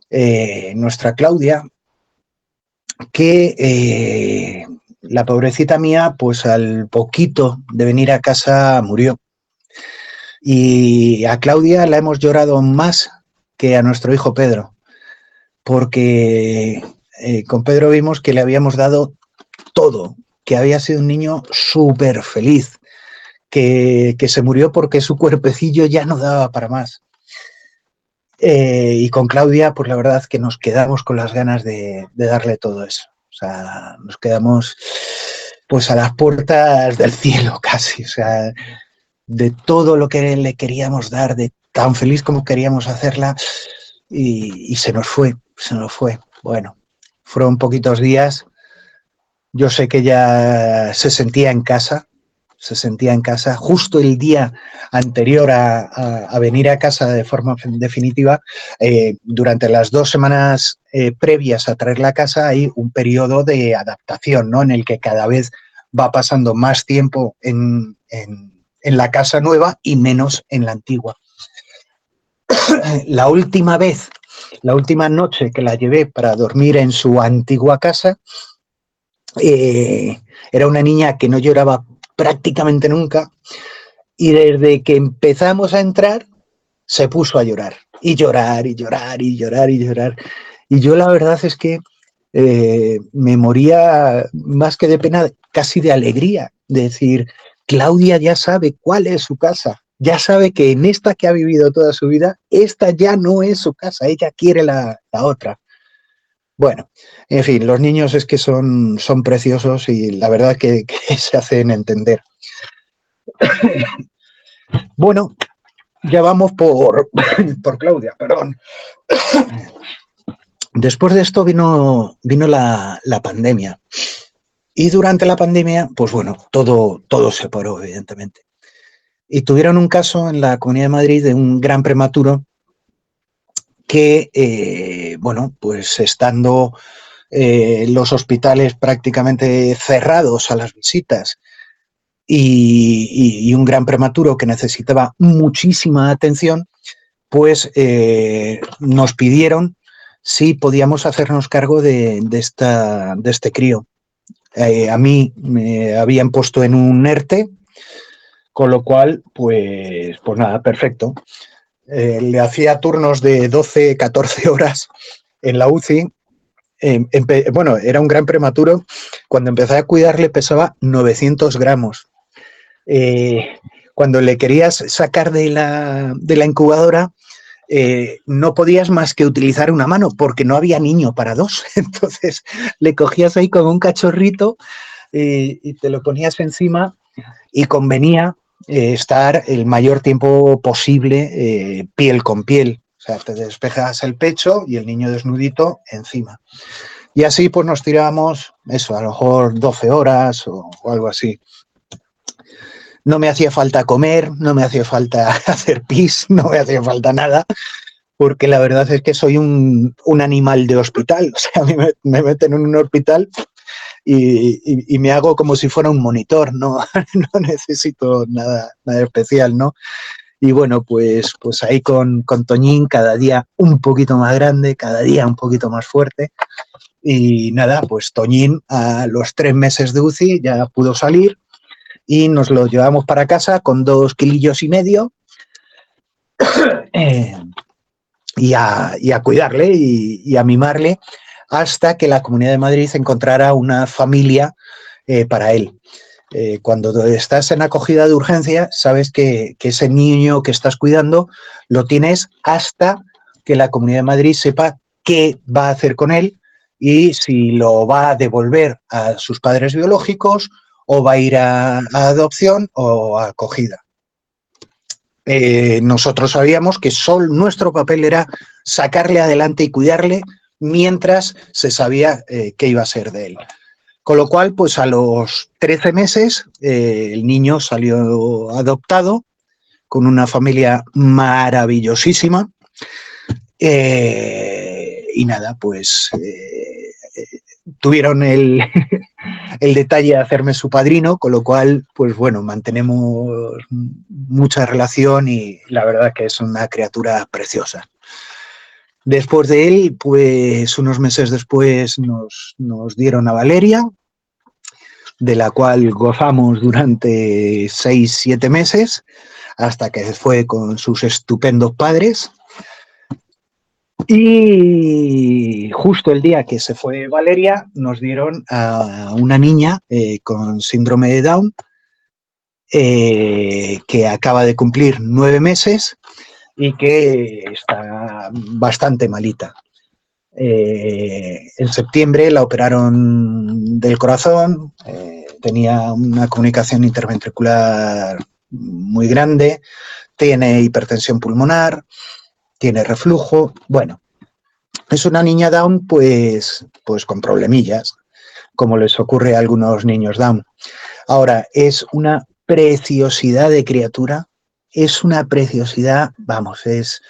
S2: eh, nuestra Claudia, que la pobrecita mía, pues al poquito de venir a casa murió. Y a Claudia la hemos llorado más que a nuestro hijo Pedro, porque eh, con Pedro vimos que le habíamos dado todo, que había sido un niño súper feliz, que, se murió porque su cuerpecillo ya no daba para más. Eh, y con Claudia, pues la verdad que nos quedamos con las ganas de darle todo eso. O sea, nos quedamos pues a las puertas del cielo casi, o sea, de todo lo que le queríamos dar, de tan feliz como queríamos hacerla, y, se nos fue, se nos fue. Bueno, fueron poquitos días. Yo sé que ella se sentía en casa, se sentía en casa justo el día anterior a, venir a casa de forma definitiva. Eh, durante las dos semanas eh, previas a traerla a casa hay un periodo de adaptación, ¿no? En el que cada vez va pasando más tiempo en, la casa nueva y menos en la antigua. la última vez, la última noche que la llevé para dormir en su antigua casa, eh, era una niña que no lloraba prácticamente nunca y desde que empezamos a entrar se puso a llorar y llorar y llorar y llorar y llorar. Y yo la verdad es que eh, me moría más que de pena, casi de alegría, de decir, Claudia ya sabe cuál es su casa, ya sabe que en esta que ha vivido toda su vida, esta ya no es su casa, ella quiere la, otra. Bueno, en fin, los niños es que son, son preciosos y la verdad que, se hacen entender. bueno, ya vamos por, por Claudia, perdón. Después de esto vino, vino la, pandemia. Y durante la pandemia, pues bueno, todo, todo se paró, evidentemente. Y tuvieron un caso en la Comunidad de Madrid de un gran prematuro que, eh, bueno, pues estando eh, los hospitales prácticamente cerrados a las visitas y, un gran prematuro que necesitaba muchísima atención, pues eh, nos pidieron si podíamos hacernos cargo de, esta, de este crío. A mí me habían puesto en un ERTE, con lo cual, pues, pues nada, perfecto. Eh, le hacía turnos de 12, 14 horas en la UCI. bueno, era un gran prematuro. Cuando empecé a cuidarle pesaba 900 gramos. Eh, cuando le querías sacar de la, incubadora, eh, no podías más que utilizar una mano porque no había niño para dos. Entonces le cogías ahí como un cachorrito y te lo ponías encima y convenía estar el mayor tiempo posible piel con piel. O sea, te despejas el pecho y el niño desnudito encima. Y así pues nos tirábamos, eso, a lo mejor 12 horas o algo así no me hacía falta comer, no me hacía falta hacer pis, no me hacía falta nada, porque la verdad es que soy un, animal de hospital. O sea, a mí me, meten en un hospital y, me hago como si fuera un monitor, no, no necesito nada, nada especial, ¿no? Y bueno, pues, pues ahí con, con Toñín cada día un poquito más grande, cada día un poquito más fuerte. Y nada, pues Toñín a los tres meses de UCI ya pudo salir, y nos lo llevamos para casa con dos kilillos y medio eh, y, a, cuidarle y, a mimarle hasta que la Comunidad de Madrid encontrara una familia eh, para él. Eh, cuando estás en acogida de urgencia, sabes que, ese niño que estás cuidando lo tienes hasta que la Comunidad de Madrid sepa qué va a hacer con él y si lo va a devolver a sus padres biológicos o va a ir a, adopción o a acogida. Eh, nosotros sabíamos que solo nuestro papel era sacarle adelante y cuidarle mientras se sabía eh, qué iba a ser de él. Con lo cual, pues a los 13 meses eh, el niño salió adoptado con una familia maravillosísima. y nada, pues tuvieron el, el detalle de hacerme su padrino, con lo cual, pues bueno, mantenemos mucha relación y la verdad que es una criatura preciosa. Después de él, pues unos meses después nos, dieron a Valeria, de la cual gozamos durante seis, siete meses, hasta que fue con sus estupendos padres. Y justo el día que se fue Valeria, nos dieron a una niña eh, con síndrome de Down eh, que acaba de cumplir nueve meses y que está bastante malita. Eh, en septiembre la operaron del corazón, tenía una comunicación interventricular muy grande, tiene hipertensión pulmonar, tiene reflujo, bueno, es una niña Down pues, pues con problemillas, como les ocurre a algunos niños Down. Ahora, es una preciosidad de criatura, es una preciosidad, vamos, es...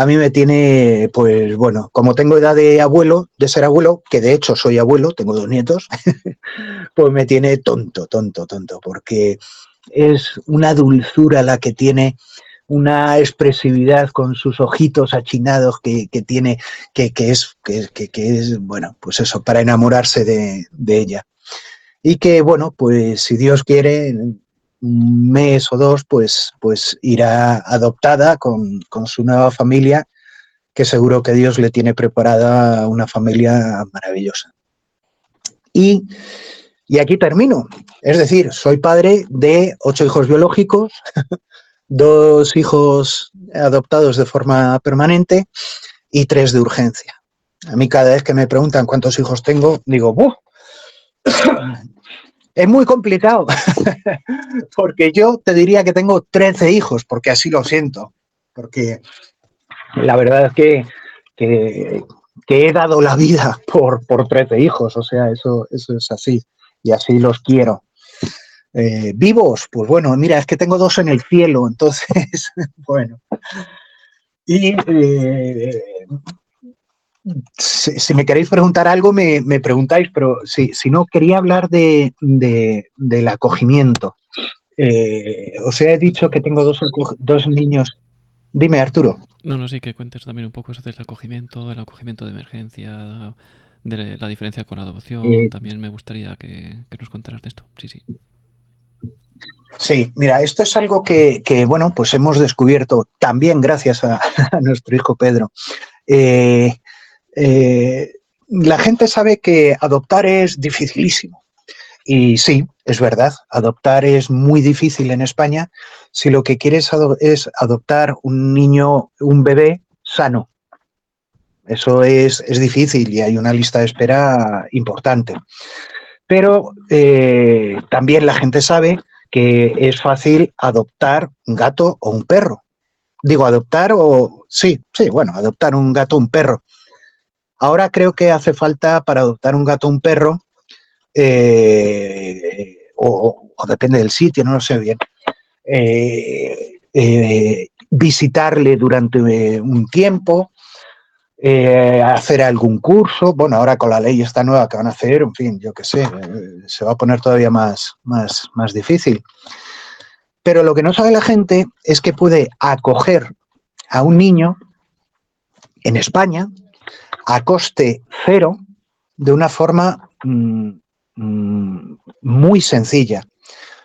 S2: A mí me tiene, pues bueno, como tengo edad de abuelo, de ser abuelo, que de hecho soy abuelo, tengo dos nietos, pues me tiene tonto, tonto, tonto, porque es una dulzura la que tiene, una expresividad con sus ojitos achinados que, tiene, que, es, que, es, bueno, pues eso, para enamorarse de, ella. Y que, bueno, pues si Dios quiere, un mes o dos, pues, pues irá adoptada con, con su nueva familia, que seguro que Dios le tiene preparada una familia maravillosa. Y, y aquí termino. Es decir, soy padre de ocho hijos biológicos, dos hijos adoptados de forma permanente y tres de urgencia. A mí cada vez que me preguntan cuántos hijos tengo, digo, ¡buh! Es muy complicado, porque yo te diría que tengo 13 hijos, porque así lo siento, porque la verdad es que, que, he dado la vida por, por 13 hijos, o sea, eso, eso es así, y así los quiero. Eh, vivos, pues bueno, mira, es que tengo dos en el cielo, entonces, bueno. Y eh, si, me queréis preguntar algo, me, preguntáis, pero si, si, no, quería hablar de, del acogimiento. Eh, os he dicho que tengo dos, dos niños. Dime, Arturo.
S1: No, no, sí, que cuentes también un poco sobre el acogimiento, el acogimiento de emergencia, de la diferencia con la adopción. también me gustaría que, que nos contaras de esto. Sí, sí.
S2: Sí, mira, esto es algo que, bueno, pues hemos descubierto también gracias a, nuestro hijo Pedro. Eh, eh, la gente sabe que adoptar es dificilísimo. Y sí, es verdad, adoptar es muy difícil en España si lo que quieres es adoptar un niño, un bebé sano. Eso es, difícil y hay una lista de espera importante. Pero eh, también la gente sabe que es fácil adoptar un gato o un perro. Digo, adoptar o... Sí, sí, bueno, adoptar un gato o un perro. Ahora creo que hace falta para adoptar un gato o un perro, eh, o, depende del sitio, no lo sé bien, eh, eh, visitarle durante un tiempo, hacer algún curso. Bueno, ahora con la ley esta nueva que van a hacer, en fin, yo qué sé, se va a poner todavía más, más, más difícil. Pero lo que no sabe la gente es que puede acoger a un niño en España a coste cero de una forma mm, mm, muy sencilla.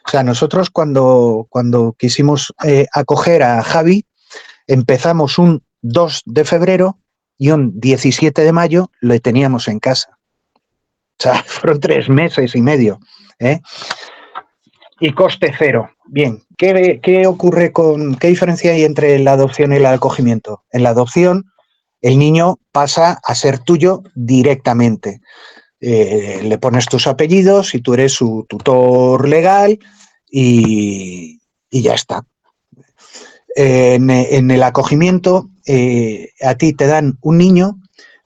S2: O sea, nosotros cuando, cuando quisimos eh, acoger a Javi, empezamos un 2 de febrero y un 17 de mayo lo teníamos en casa. O sea, fueron tres meses y medio. ¿eh? Y coste cero. Bien, ¿qué, ¿qué, ocurre con, qué diferencia hay entre la adopción y el acogimiento? En la adopción, el niño pasa a ser tuyo directamente. Eh, le pones tus apellidos y tú eres su tutor legal y, ya está. En, el acogimiento eh, a ti te dan un niño,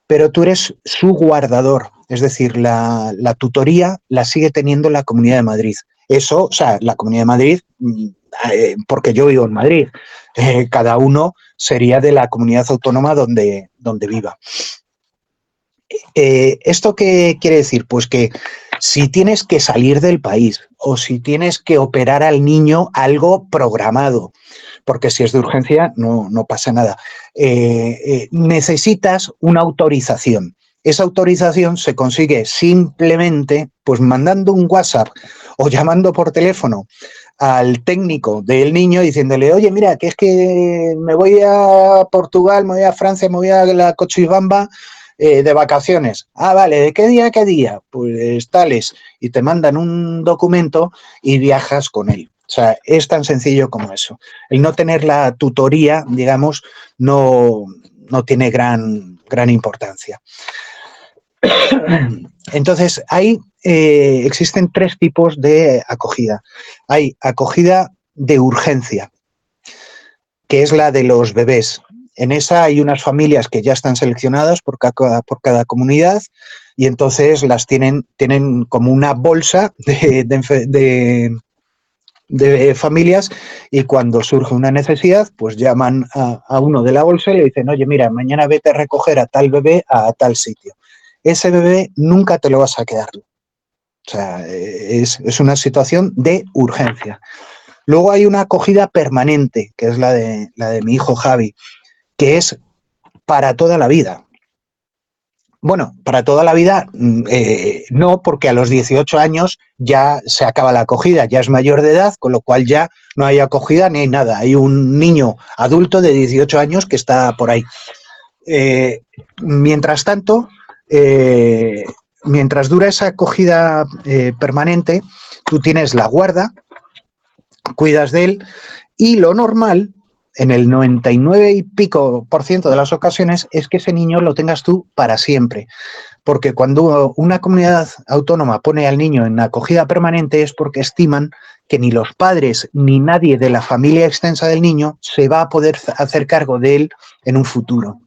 S2: pero tú eres su guardador. Es decir, la, tutoría la sigue teniendo la Comunidad de Madrid. Eso, o sea, la Comunidad de Madrid, mm, eh, porque yo vivo en Madrid, eh, cada uno sería de la comunidad autónoma donde, donde viva. ¿Esto qué quiere decir? Pues que si tienes que salir del país o si tienes que operar al niño algo programado, porque si es de urgencia no, pasa nada. Eh, eh, necesitas una autorización. Esa autorización se consigue simplemente pues mandando un WhatsApp o llamando por teléfono al técnico del niño diciéndole, oye, mira, que es que me voy a Portugal, me voy a Francia, me voy a la Cochibamba eh, de vacaciones. Ah, vale, ¿de qué día a qué día? Pues tales. Y te mandan un documento y viajas con él. O sea, es tan sencillo como eso. El no tener la tutoría, digamos, no, tiene gran, gran importancia. Entonces, ahí eh, existen tres tipos de acogida. Hay acogida de urgencia, que es la de los bebés. En esa hay unas familias que ya están seleccionadas por cada, por cada comunidad y entonces las tienen, tienen como una bolsa de, de familias y cuando surge una necesidad, pues llaman a, uno de la bolsa y le dicen, oye, mira, mañana vete a recoger a tal bebé a tal sitio. Ese bebé nunca te lo vas a quedar. O sea, es, una situación de urgencia. Luego hay una acogida permanente, que es la de, la de mi hijo Javi, que es para toda la vida. Bueno, para toda la vida mm, eh, no, porque a los 18 años ya se acaba la acogida, ya es mayor de edad, con lo cual ya no hay acogida ni hay nada. Hay un niño adulto de 18 años que está por ahí. Eh, mientras tanto, eh, mientras dura esa acogida permanente, tú tienes la guarda, cuidas de él y lo normal en el 99 y pico por ciento de las ocasiones es que ese niño lo tengas tú para siempre. Porque cuando una comunidad autónoma pone al niño en acogida permanente es porque estiman que ni los padres ni nadie de la familia extensa del niño se va a poder hacer cargo de él en un futuro.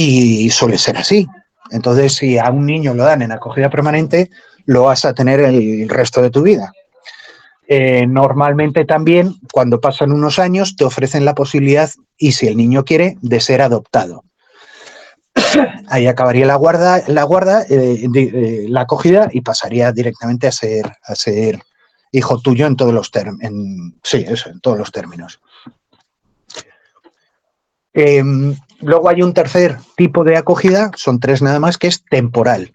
S2: Y suele ser así. Entonces, si a un niño lo dan en acogida permanente, lo vas a tener el resto de tu vida. Eh, normalmente también, cuando pasan unos años, te ofrecen la posibilidad, y si el niño quiere, de ser adoptado. Ahí acabaría la guarda, la guarda, eh, eh, la acogida y pasaría directamente a ser, a ser hijo tuyo en todos los términos. Sí, eso, en todos los términos. Luego hay un tercer tipo de acogida, son tres nada más, que es temporal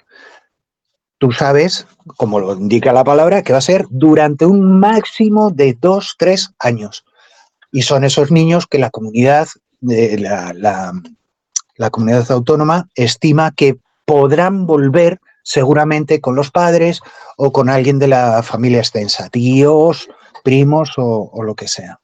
S2: tú sabes, como lo indica la palabra, que va a ser durante un máximo de dos, tres años. Y son esos niños que la comunidad, la, la comunidad autónoma estima que podrán volver seguramente con los padres o con alguien de la familia extensa, tíos, primos o, lo que sea.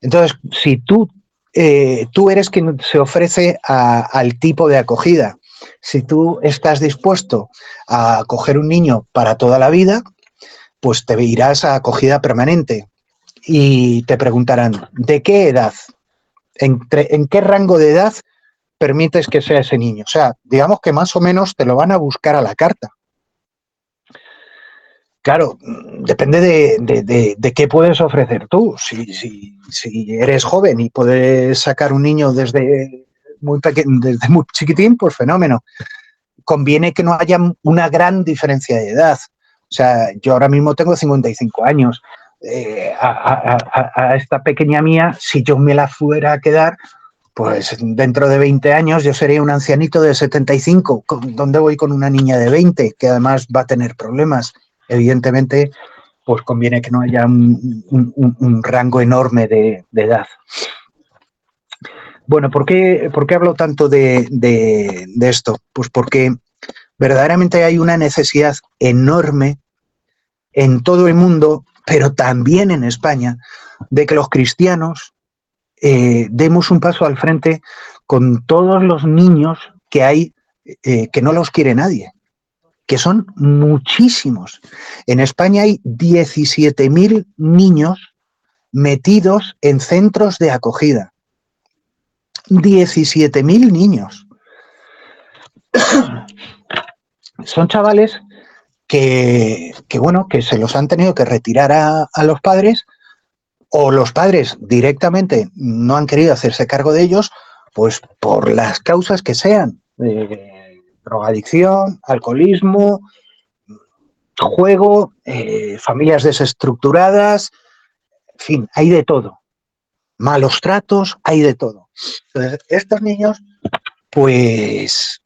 S2: Entonces, si tú, eh, tú eres quien se ofrece al tipo de acogida si tú estás dispuesto a acoger un niño para toda la vida, pues te irás a acogida permanente y te preguntarán, ¿de qué edad? ¿En, qué rango de edad permites que sea ese niño? O sea, digamos que más o menos te lo van a buscar a la carta. Claro, depende de, qué puedes ofrecer tú. Si, si, eres joven y puedes sacar un niño desde muy desde muy chiquitín, pues fenómeno. Conviene que no haya una gran diferencia de edad. O sea, yo ahora mismo tengo 55 años. Eh, a, esta pequeña mía, si yo me la fuera a quedar, pues dentro de 20 años yo sería un ancianito de 75. ¿Dónde voy con una niña de 20 que además va a tener problemas? Evidentemente, pues conviene que no haya un, rango enorme de edad. Bueno, ¿por qué, por qué hablo tanto de, esto? Pues porque verdaderamente hay una necesidad enorme en todo el mundo, pero también en España, de que los cristianos eh, demos un paso al frente con todos los niños que hay eh, que no los quiere nadie, que son muchísimos. En España hay 17.000 niños metidos en centros de acogida. 17.000 niños. Son chavales que, bueno, que se los han tenido que retirar a, los padres o los padres directamente no han querido hacerse cargo de ellos, pues por las causas que sean, drogadicción, alcoholismo, juego, eh, familias desestructuradas, en fin, hay de todo malos tratos, hay de todo. Entonces, estos niños, pues,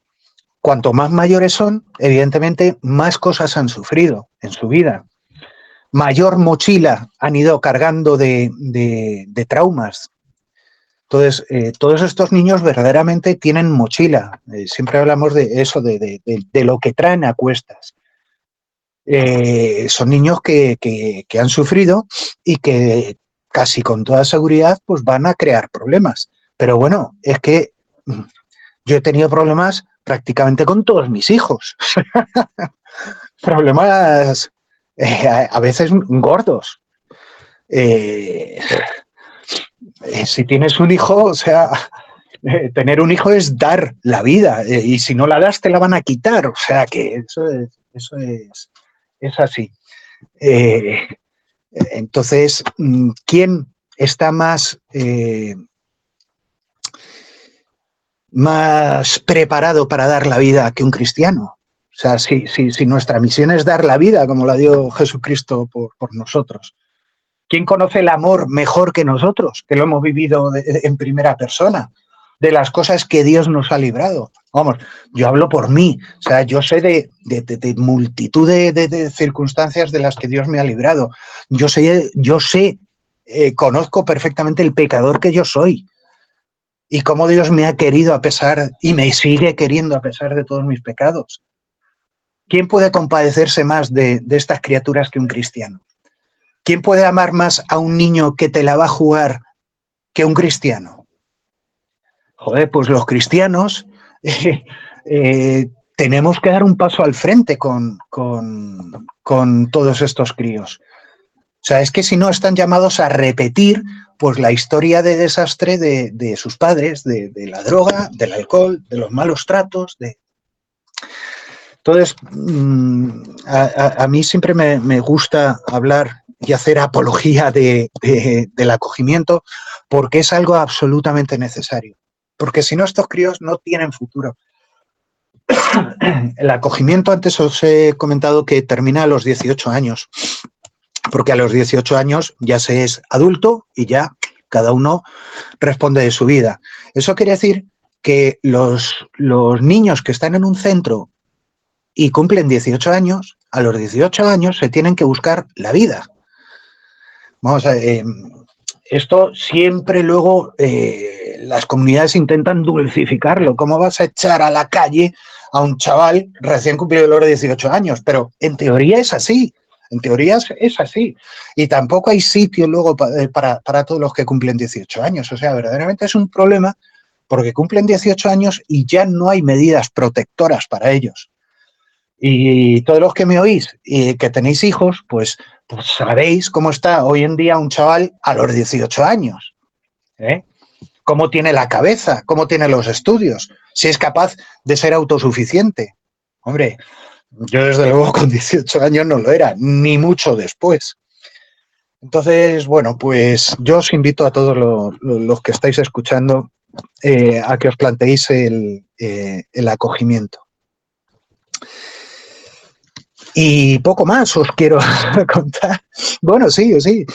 S2: cuanto más mayores son, evidentemente, más cosas han sufrido en su vida. Mayor mochila han ido cargando de, traumas. Entonces, eh, todos estos niños verdaderamente tienen mochila. Eh, siempre hablamos de eso, de, lo que traen a cuestas. Eh, son niños que, han sufrido y que casi con toda seguridad, pues van a crear problemas. Pero bueno, es que mm, yo he tenido problemas prácticamente con todos mis hijos. problemas eh, a veces gordos. Eh, si tienes un hijo, o sea, tener un hijo es dar la vida y si no la das te la van a quitar. O sea que eso es, eso es, es así. Entonces, mm, ¿quién está más, eh, más preparado para dar la vida que un cristiano? O sea, si, nuestra misión es dar la vida como la dio Jesucristo por, nosotros, ¿Quién conoce el amor mejor que nosotros, que lo hemos vivido en primera persona? De las cosas que Dios nos ha librado. Vamos, yo hablo por mí, o sea, yo sé de, multitud de, circunstancias de las que Dios me ha librado. Yo sé, yo sé, eh, conozco perfectamente el pecador que yo soy y cómo Dios me ha querido a pesar y me sigue queriendo a pesar de todos mis pecados. ¿Quién puede compadecerse más de, estas criaturas que un cristiano? ¿Quién puede amar más a un niño que te la va a jugar que un cristiano? Joder, pues los cristianos eh, tenemos que dar un paso al frente con, con todos estos críos. O sea, es que si no están llamados a repetir pues la historia de desastre de, sus padres, de, la droga, del alcohol, de los malos tratos, de... Entonces, mm, a, mí siempre me, gusta hablar y hacer apología del acogimiento porque es algo absolutamente necesario. Porque si no, estos críos no tienen futuro. El acogimiento, antes os he comentado que termina a los 18 años porque a los 18 años ya se es adulto y ya cada uno responde de su vida. Eso quiere decir que los, los niños que están en un centro y cumplen 18 años, a los 18 años se tienen que buscar la vida. Vamos a eh, esto siempre luego eh, las comunidades intentan dulcificarlo. ¿Cómo vas a echar a la calle a un chaval recién cumplido los 18 años? Pero en teoría es así. En teoría es así. Y tampoco hay sitio luego eh, para, todos los que cumplen 18 años. O sea, verdaderamente es un problema porque cumplen 18 años y ya no hay medidas protectoras para ellos. Y todos los que me oís y que tenéis hijos, pues, pues sabéis cómo está hoy en día un chaval a los 18 años. ¿eh? Cómo tiene la cabeza, cómo tiene los estudios, si es capaz de ser autosuficiente. Hombre, yo desde luego con 18 años no lo era, ni mucho después. Entonces, bueno, pues yo os invito a todos los, que estáis escuchando eh, a que os planteéis el, eh, el, acogimiento. Y poco más os quiero contar. Bueno, sí, sí.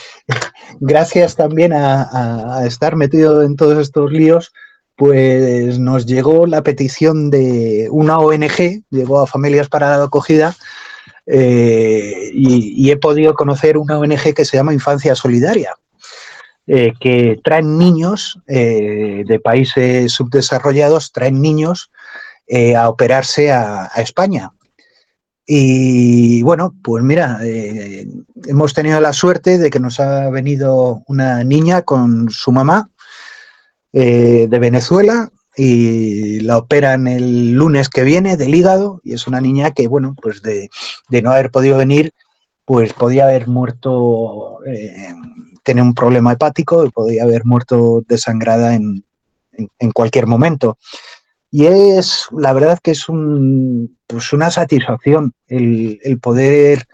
S2: Gracias también a estar metido en todos estos líos, pues nos llegó la petición de una ONG, llegó a Familias para la Acogida, eh, y, he podido conocer una ONG que se llama Infancia Solidaria, eh, que traen niños eh, de países subdesarrollados, traen niños a operarse a, a, España. Y bueno, pues mira, hemos tenido la suerte de que nos ha venido una niña con su mamá, eh, de Venezuela y la operan el lunes que viene del hígado y es una niña que, bueno, pues de, no haber podido venir, pues podía haber muerto, eh, un problema hepático y podía haber muerto desangrada en, en, cualquier momento. Y es, la verdad que es un, pues una satisfacción el, poder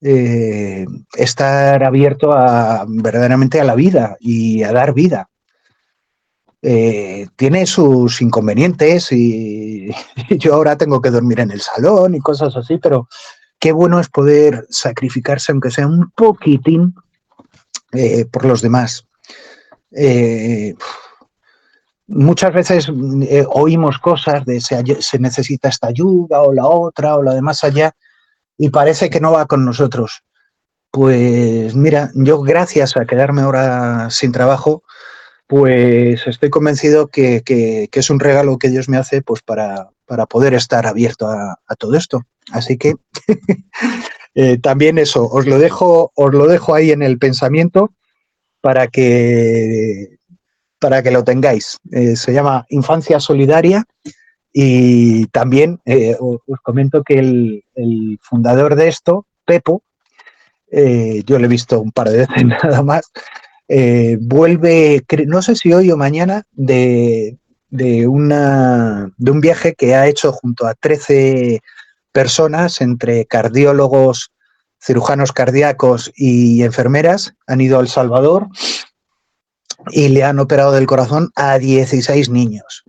S2: eh, estar abierto a, verdaderamente a la vida y a dar vida. Eh, tiene sus inconvenientes y, yo ahora tengo que dormir en el salón y cosas así, pero qué bueno es poder sacrificarse, aunque sea un poquitín, eh, por los demás. Muchas veces oímos cosas de se, se, necesita esta ayuda o la otra o la de más allá y parece que no va con nosotros. Pues mira, yo gracias a quedarme ahora sin trabajo, pues estoy convencido que, es un regalo que Dios me hace pues para, poder estar abierto a, todo esto. Así que eh, también eso, os lo, dejo, os lo dejo ahí en el pensamiento para que, para que lo tengáis. Eh, se llama Infancia Solidaria y también eh, os, comento que el, fundador de esto, Pepo, yo lo he visto un par de veces nada más, eh, vuelve, no sé si hoy o mañana, de, una, de un viaje que ha hecho junto a 13 personas, entre cardiólogos, cirujanos cardíacos y enfermeras, han ido a El Salvador y le han operado del corazón a 16 niños.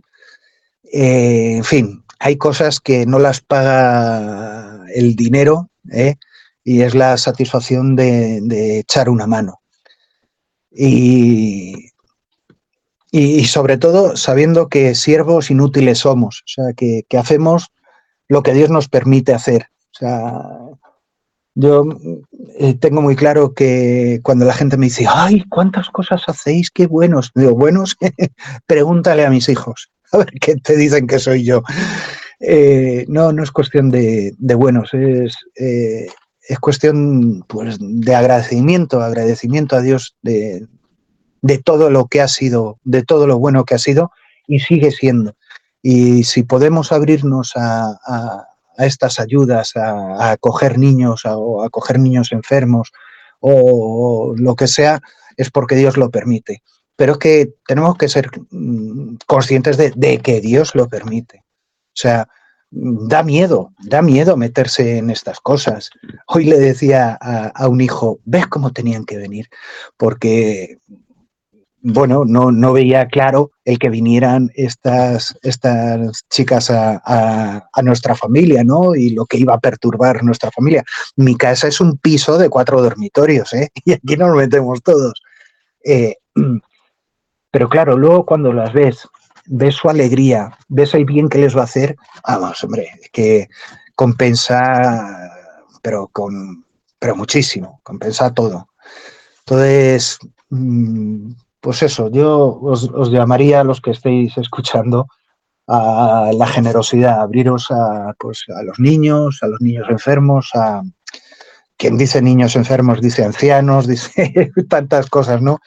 S2: Eh, en fin, hay cosas que no las paga el dinero ¿eh? y es la satisfacción de echar una mano. y, y, sobre todo sabiendo que siervos inútiles somos, o sea, que, que hacemos lo que Dios nos permite hacer. O sea, yo eh, tengo muy claro que cuando la gente me dice, ay, ¿cuántas cosas hacéis? Qué buenos. Digo, buenos, pregúntale a mis hijos, a ver qué te dicen que soy yo. Eh, no, no es cuestión de, buenos, es, eh, es cuestión pues, de agradecimiento, agradecimiento a Dios de, todo lo que ha sido, de todo lo bueno que ha sido y sigue siendo. Y si podemos abrirnos a estas ayudas, a, acoger niños o a acoger niños enfermos o, lo que sea, es porque Dios lo permite. Pero es que tenemos que ser mm, conscientes de, que Dios lo permite. O sea, da miedo, da miedo meterse en estas cosas. Hoy le decía a, a, un hijo, ves cómo tenían que venir, porque bueno, no, no, veía claro el que vinieran estas, estas chicas a, nuestra familia, ¿no? Y lo que iba a perturbar nuestra familia. Mi casa es un piso de cuatro dormitorios, ¿eh? Y aquí nos metemos todos. Eh, pero claro, luego cuando las ves, ves su alegría, ves el bien que les va a hacer, vamos, hombre, que compensa, pero con, pero muchísimo, compensa todo. Entonces, mm, pues eso, yo os, llamaría a los que estéis escuchando a la generosidad, abriros a, pues, a los niños, a los niños enfermos, a quien dice niños enfermos dice ancianos, dice tantas cosas, ¿no?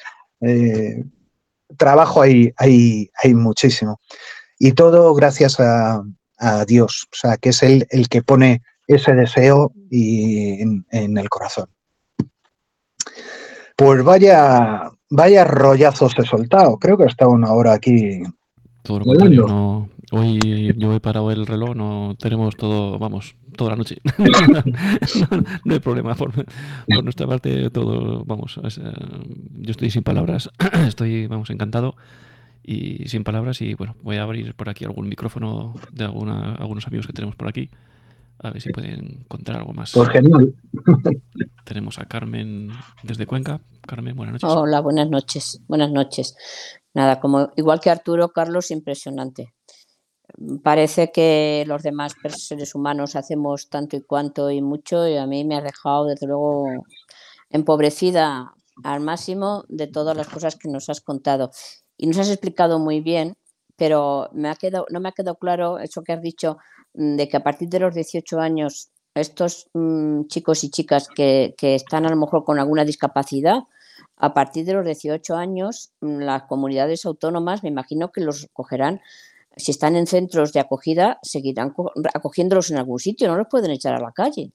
S2: Eh, trabajo hay, hay, hay muchísimo. Y todo gracias a, Dios, o sea, que es el, el que pone ese deseo y en el corazón. Pues vaya, vaya rollazos he soltado. Creo que he estado una hora aquí.
S1: Todo lo contrario, no, hoy yo he parado el reloj, no tenemos todo, vamos, toda la noche. no, hay problema. Por, nuestra parte, todo, vamos, eh, yo estoy sin palabras, estoy, vamos, encantado y sin palabras. Y bueno, voy a abrir por aquí algún micrófono de alguna, algunos amigos que tenemos por aquí. A ver si pueden contar algo más.
S2: Pues genial.
S1: Tenemos a Carmen desde Cuenca. Carmen, buenas noches.
S3: Hola, buenas noches. Buenas noches. Nada, como igual que Arturo, Carlos, impresionante. Parece que los demás seres humanos hacemos tanto y cuanto y mucho, y a mí me ha dejado, desde luego, empobrecida al máximo de todas las cosas que nos has contado. Y nos has explicado muy bien, pero me ha quedado, no me ha quedado claro eso que has dicho de que a partir de los 18 años estos mm, chicos y chicas que, están a lo mejor con alguna discapacidad, a partir de los 18 años mm, las comunidades autónomas me imagino que los cogerán, si están en centros de acogida, seguirán acogiéndolos en algún sitio, no los pueden echar a la calle.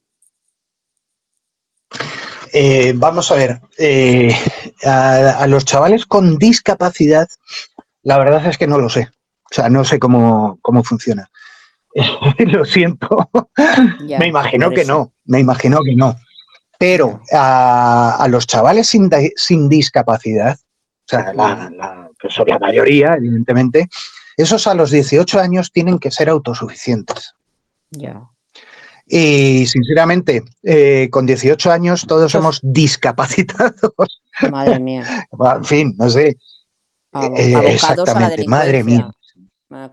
S2: Eh, vamos a ver, eh, a, los chavales con discapacidad, la verdad es que no lo sé. O sea, no sé cómo, cómo funciona. Lo siento. me imagino que no, me imagino que no. Pero a, los chavales sin, discapacidad, o sea, la, pues la, mayoría, evidentemente, esos a los 18 años tienen que ser autosuficientes.
S3: Ya.
S2: Y sinceramente, eh, con 18 años todos somos discapacitados.
S3: Madre mía.
S2: en fin, no sé.
S3: Eh, exactamente, madre mía.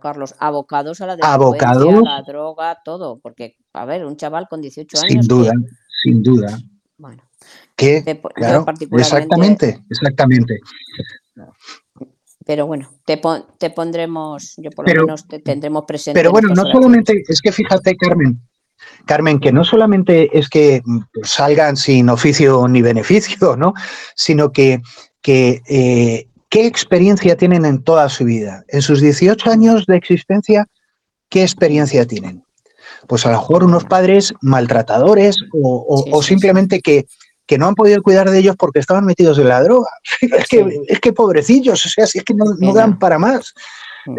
S3: Carlos, abocados a la delincuencia, a la droga, todo, porque, a ver, un chaval con 18 años.
S2: Sin duda, sin duda. Bueno. Que, claro, exactamente, exactamente.
S3: Pero bueno, te, te pondremos, yo por lo menos te tendremos presente.
S2: Pero bueno, no solamente, es que fíjate, Carmen, Carmen, que no solamente es que salgan sin oficio ni beneficio, ¿no? Sino que, que eh, ¿Qué experiencia tienen en toda su vida? En sus 18 años de existencia, ¿qué experiencia tienen? Pues a lo mejor unos padres maltratadores o, simplemente que, no han podido cuidar de ellos porque estaban metidos en la droga. Es que, es que pobrecillos, o sea, es que no, dan para más.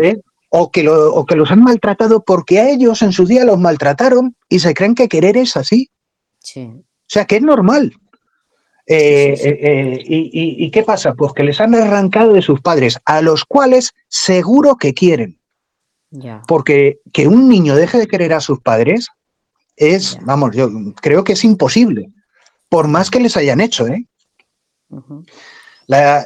S2: ¿eh? O, que o que los han maltratado porque a ellos en su día los maltrataron y se creen que querer es así. O sea, que es normal. Eh, eh, eh, y, qué pasa? Pues que les han arrancado de sus padres, a los cuales seguro que quieren. Porque que un niño deje de querer a sus padres es, vamos, yo creo que es imposible, por más que les hayan hecho, ¿eh? La,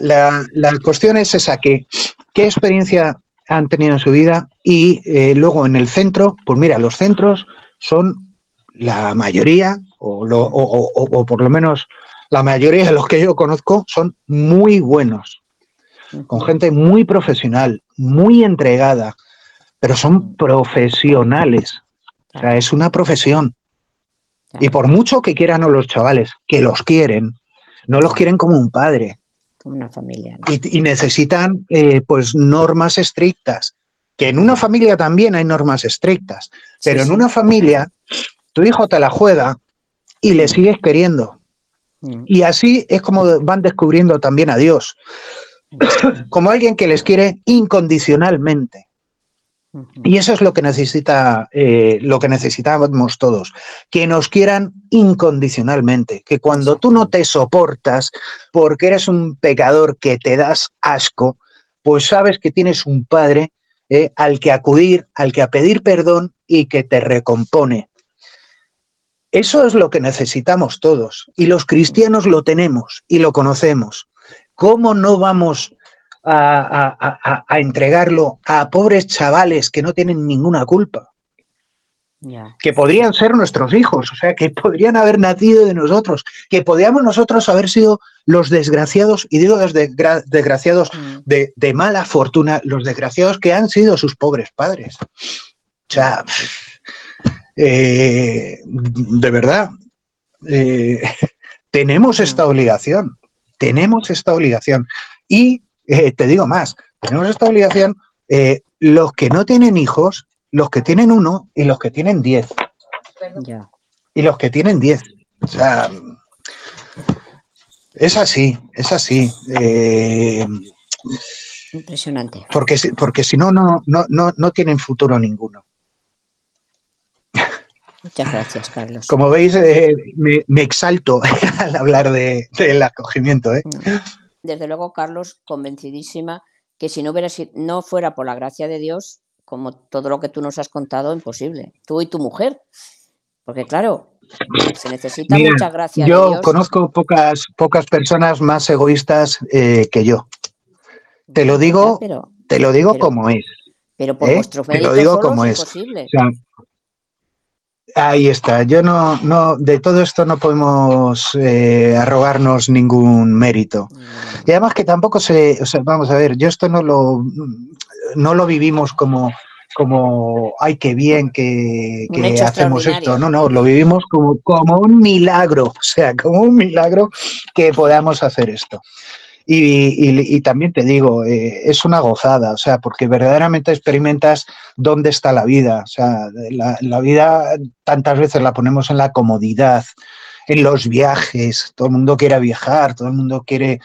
S2: cuestión es esa, que qué experiencia han tenido en su vida y eh, luego en el centro, pues mira, los centros son la mayoría, o, o, por lo menos la mayoría de los que yo conozco, son muy buenos, con gente muy profesional, muy entregada, pero son profesionales. O sea, es una profesión. Y por mucho que quieran a los chavales, que los quieren, no los quieren como un padre.
S3: Como una familia.
S2: Y, necesitan eh, pues normas estrictas. Que en una familia también hay normas estrictas. Pero en una familia, tu hijo te la juega y le sigues queriendo. Y así es como van descubriendo también a Dios. como alguien que les quiere incondicionalmente. Y eso es lo que necesita, eh, lo que necesitamos todos, que nos quieran incondicionalmente, que cuando tú no te soportas porque eres un pecador que te das asco, pues sabes que tienes un padre eh, al que acudir, al que a pedir perdón y que te recompone. Eso es lo que necesitamos todos y los cristianos lo tenemos y lo conocemos. ¿Cómo no vamos a, entregarlo a pobres chavales que no tienen ninguna culpa. Que podrían ser nuestros hijos, o sea, que podrían haber nacido de nosotros, que podríamos nosotros haber sido los desgraciados, y digo los desgraciados mm. de, mala fortuna, los desgraciados que han sido sus pobres padres. O sea, eh, de verdad, eh, tenemos esta mm. obligación, tenemos esta obligación. Y eh, te digo más, tenemos esta obligación los que no tienen hijos, los que tienen uno y los que tienen diez. Y los que tienen diez. O sea, es así, es así.
S3: Impresionante.
S2: Porque, porque si no, no, no, no tienen futuro ninguno.
S3: Muchas gracias, Carlos.
S2: Como veis, me, exalto al hablar de, del acogimiento. ¿eh? Mm
S3: desde luego, Carlos, convencidísima que si no, hubiera, no fuera por la gracia de Dios, como todo lo que tú nos has contado, imposible. Tú y tu mujer. Porque claro, se necesita mucha gracia.
S2: Yo de Dios. conozco pocas, pocas personas más egoístas eh, que yo. Te lo digo, te lo digo como es.
S3: Pero por ¿eh? vuestro Te lo digo como es. Imposible.
S2: Ahí está. Yo no, no, de todo esto no podemos eh, arrogarnos ningún mérito. Y además que tampoco se, o sea, vamos a ver, yo esto no lo, no lo vivimos como, como, ay, qué bien que, hacemos esto. No, no, lo vivimos como, como un milagro, o sea, como un milagro que podamos hacer esto. Y, también te digo, eh, es una gozada, o sea, porque verdaderamente experimentas dónde está la vida. O sea, la, vida tantas veces la ponemos en la comodidad, en los viajes, todo el mundo quiere viajar, todo el mundo quiere...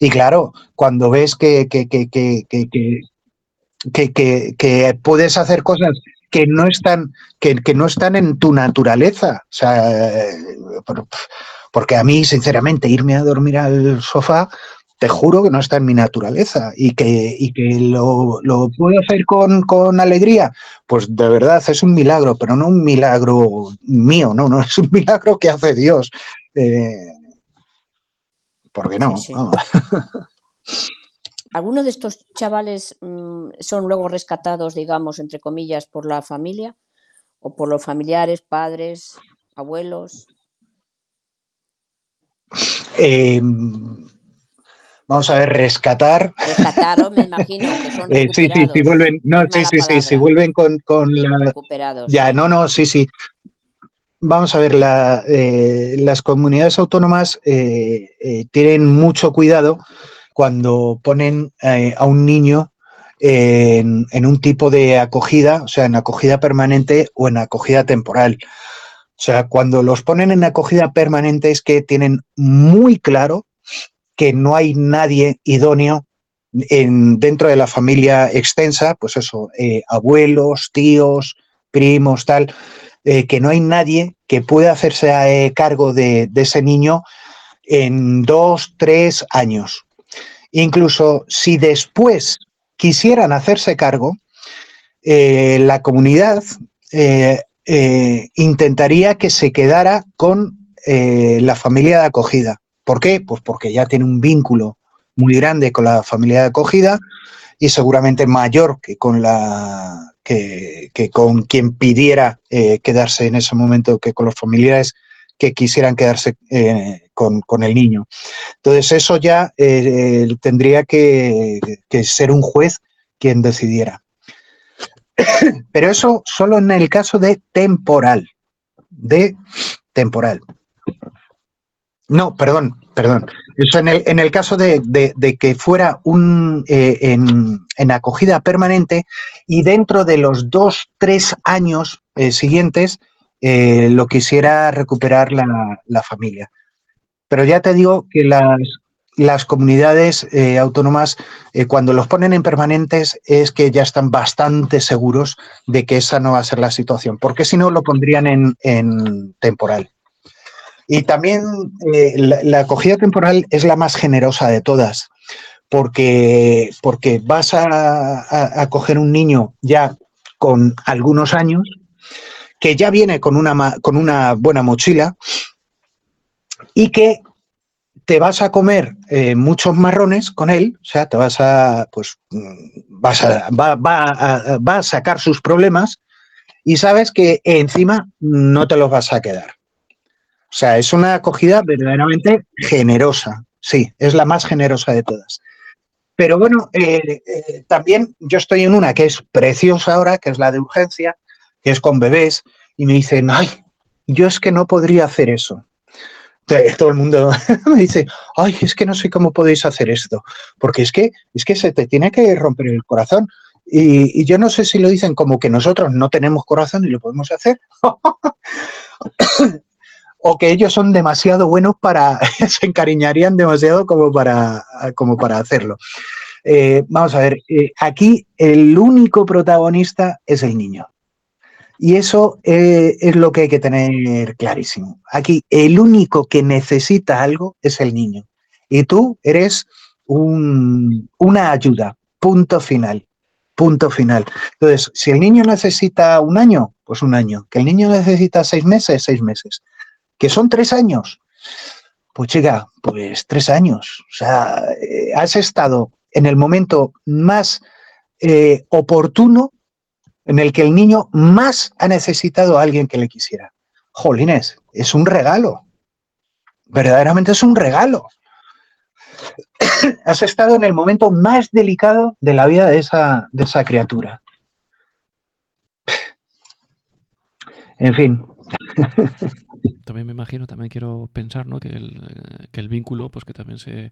S2: Y claro, cuando ves que, que, que, que puedes hacer cosas que no están, que, no están en tu naturaleza. O sea, eh, porque a mí, sinceramente, irme a dormir al sofá, te juro que no está en mi naturaleza y que, que lo, puedo hacer con, alegría. Pues de verdad es un milagro, pero no un milagro mío, no, no es un milagro que hace Dios. Eh, ¿Por qué no?
S3: ¿Algunos de estos chavales mm, son luego rescatados, digamos, entre comillas, por la familia o por los familiares, padres, abuelos?
S2: Eh, vamos a ver, rescatar.
S3: Rescataron, me imagino que son eh,
S2: sí, sí, sí, vuelven, no, sí, sí, sí, sí, vuelven con, con la...
S3: Recuperados.
S2: Ya, no, no, sí, sí. Vamos a ver, la, eh, las comunidades autónomas tienen mucho cuidado cuando ponen a un niño en, en, un tipo de acogida, o sea, en acogida permanente o en acogida temporal. O sea, cuando los ponen en acogida permanente es que tienen muy claro que no hay nadie idóneo en, dentro de la familia extensa, pues eso, eh, abuelos, tíos, primos, tal, eh, que no hay nadie que pueda hacerse eh, cargo de, ese niño en dos, tres años. Incluso si después quisieran hacerse cargo, la comunidad eh, intentaría que se quedara con eh, la familia de acogida. ¿Por qué? Pues porque ya tiene un vínculo muy grande con la familia de acogida y seguramente mayor que con la que, con quien pidiera eh, quedarse en ese momento que con los familiares que quisieran quedarse eh, con, el niño. Entonces eso ya tendría que ser un juez quien decidiera. Pero eso solo en el caso de temporal, de temporal. No, perdón, perdón. Eso en el, en el caso de, que fuera un eh, en, acogida permanente y dentro de los dos, tres años eh, siguientes eh, lo quisiera recuperar la, familia. Pero ya te digo que las, las comunidades autónomas, cuando los ponen en permanentes, es que ya están bastante seguros de que esa no va a ser la situación, porque si no lo pondrían en, en temporal. Y también eh, la, acogida temporal es la más generosa de todas, porque, porque vas a, acoger un niño ya con algunos años, que ya viene con una, con una buena mochila y que te vas a comer eh, muchos marrones con él, o sea, te vas a, pues, vas a, va, va, va a sacar sus problemas y sabes que encima no te los vas a quedar. O sea, es una acogida verdaderamente generosa. Sí, es la más generosa de todas. Pero bueno, eh, eh, también yo estoy en una que es preciosa ahora, que es la de urgencia, que es con bebés, y me dicen, ay, yo es que no podría hacer eso. Todo el mundo me dice, ay, es que no sé cómo podéis hacer esto, porque es que, es que se te tiene que romper el corazón. Y, yo no sé si lo dicen como que nosotros no tenemos corazón y lo podemos hacer. o que ellos son demasiado buenos para, se encariñarían demasiado como para, como para hacerlo. Eh, vamos a ver, eh, aquí el único protagonista es el niño. Y eso eh, es lo que hay que tener clarísimo. Aquí el único que necesita algo es el niño. Y tú eres una ayuda, punto final, punto final. Entonces, si el niño necesita un año, pues un año. Que el niño necesita seis meses, seis meses que son tres años. Pues chica, pues tres años. O sea, eh, has estado en el momento más eh, oportuno en el que el niño más ha necesitado a alguien que le quisiera. Jolines, es un regalo. Verdaderamente es un regalo. has estado en el momento más delicado de la vida de esa, de esa criatura. En fin.
S1: también me imagino, también quiero pensar, ¿no? Que el, que el vínculo, pues que también se,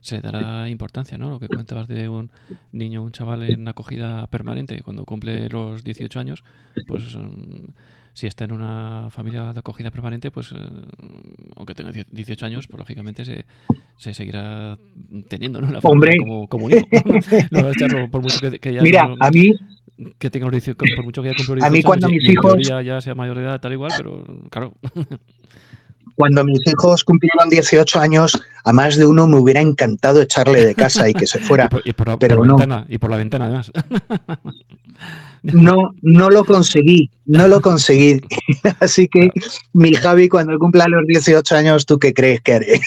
S1: se dará importancia, ¿no? Lo que comentabas de un niño, un chaval en acogida permanente, cuando cumple los 18 años, pues mm, si está en una familia de acogida permanente, pues eh, aunque tenga 18 años, pues lógicamente se, se seguirá teniendo, ¿no? La
S2: Hombre.
S1: como, como un hijo. no, por mucho que, que ya
S2: Mira, a mí
S1: que tenga los 18, por mucho que haya cumplido
S2: A mí cuando mis hijos...
S1: Ya, sea mayor de edad, tal igual, pero claro.
S2: Cuando mis hijos cumplieron 18 años, a más de uno me hubiera encantado echarle de casa y que se fuera.
S1: Y por,
S2: pero
S1: la
S2: no.
S1: ventana, y por la ventana además.
S2: No, no lo conseguí, no lo conseguí. Así que, mi Javi, cuando cumpla los 18 años, ¿tú qué crees que haré?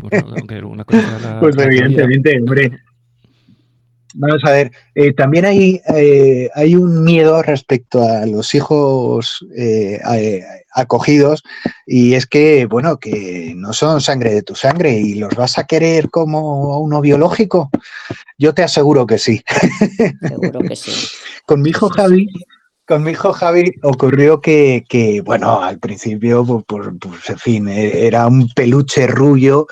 S2: pues evidentemente, hombre. Vamos a ver, eh, también hay, eh, hay un miedo respecto a los hijos eh, acogidos y es que, bueno, que no son sangre de tu sangre y los vas a querer como uno biológico. Yo te aseguro que sí.
S3: Seguro que sí.
S2: Con mi hijo Javi, con mi hijo Javi ocurrió que, que bueno, al principio, pues, pues en fin, era un peluche rubio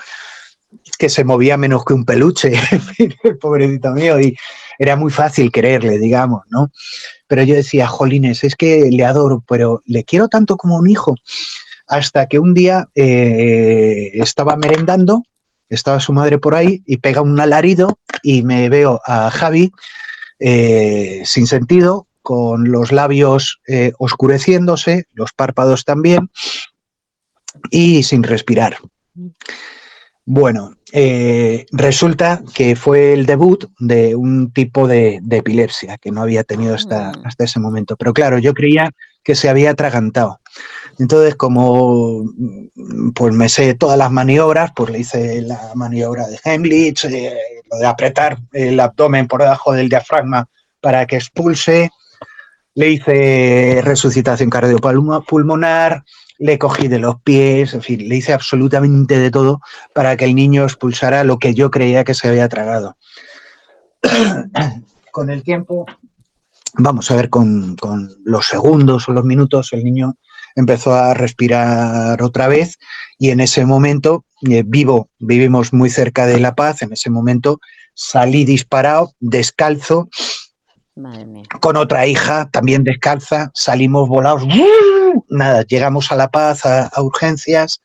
S2: que se movía menos que un peluche, el pobrecito mío, y era muy fácil quererle, digamos, ¿no? Pero yo decía, jolines, es que le adoro, pero le quiero tanto como un hijo. Hasta que un día eh, estaba merendando, estaba su madre por ahí y pega un alarido y me veo a Javi eh, sin sentido, con los labios eh, oscureciéndose, los párpados también, y sin respirar. Bueno, eh, resulta que fue el debut de un tipo de, epilepsia que no había tenido hasta, mm. hasta, ese momento. Pero claro, yo creía que se había atragantado. Entonces, como pues me sé todas las maniobras, pues le hice la maniobra de Heimlich, eh, lo de apretar el abdomen por debajo del diafragma para que expulse, le hice resucitación cardiopulmonar, le cogí de los pies, en fin, le hice absolutamente de todo para que el niño expulsara lo que yo creía que se había tragado. con el tiempo, vamos a ver, con, los segundos o los minutos, el niño empezó a respirar otra vez y en ese momento, eh, vivo, vivimos muy cerca de La Paz, en ese momento salí disparado, descalzo, con otra hija también descalza, salimos volados, nada, llegamos a La Paz a, urgencias,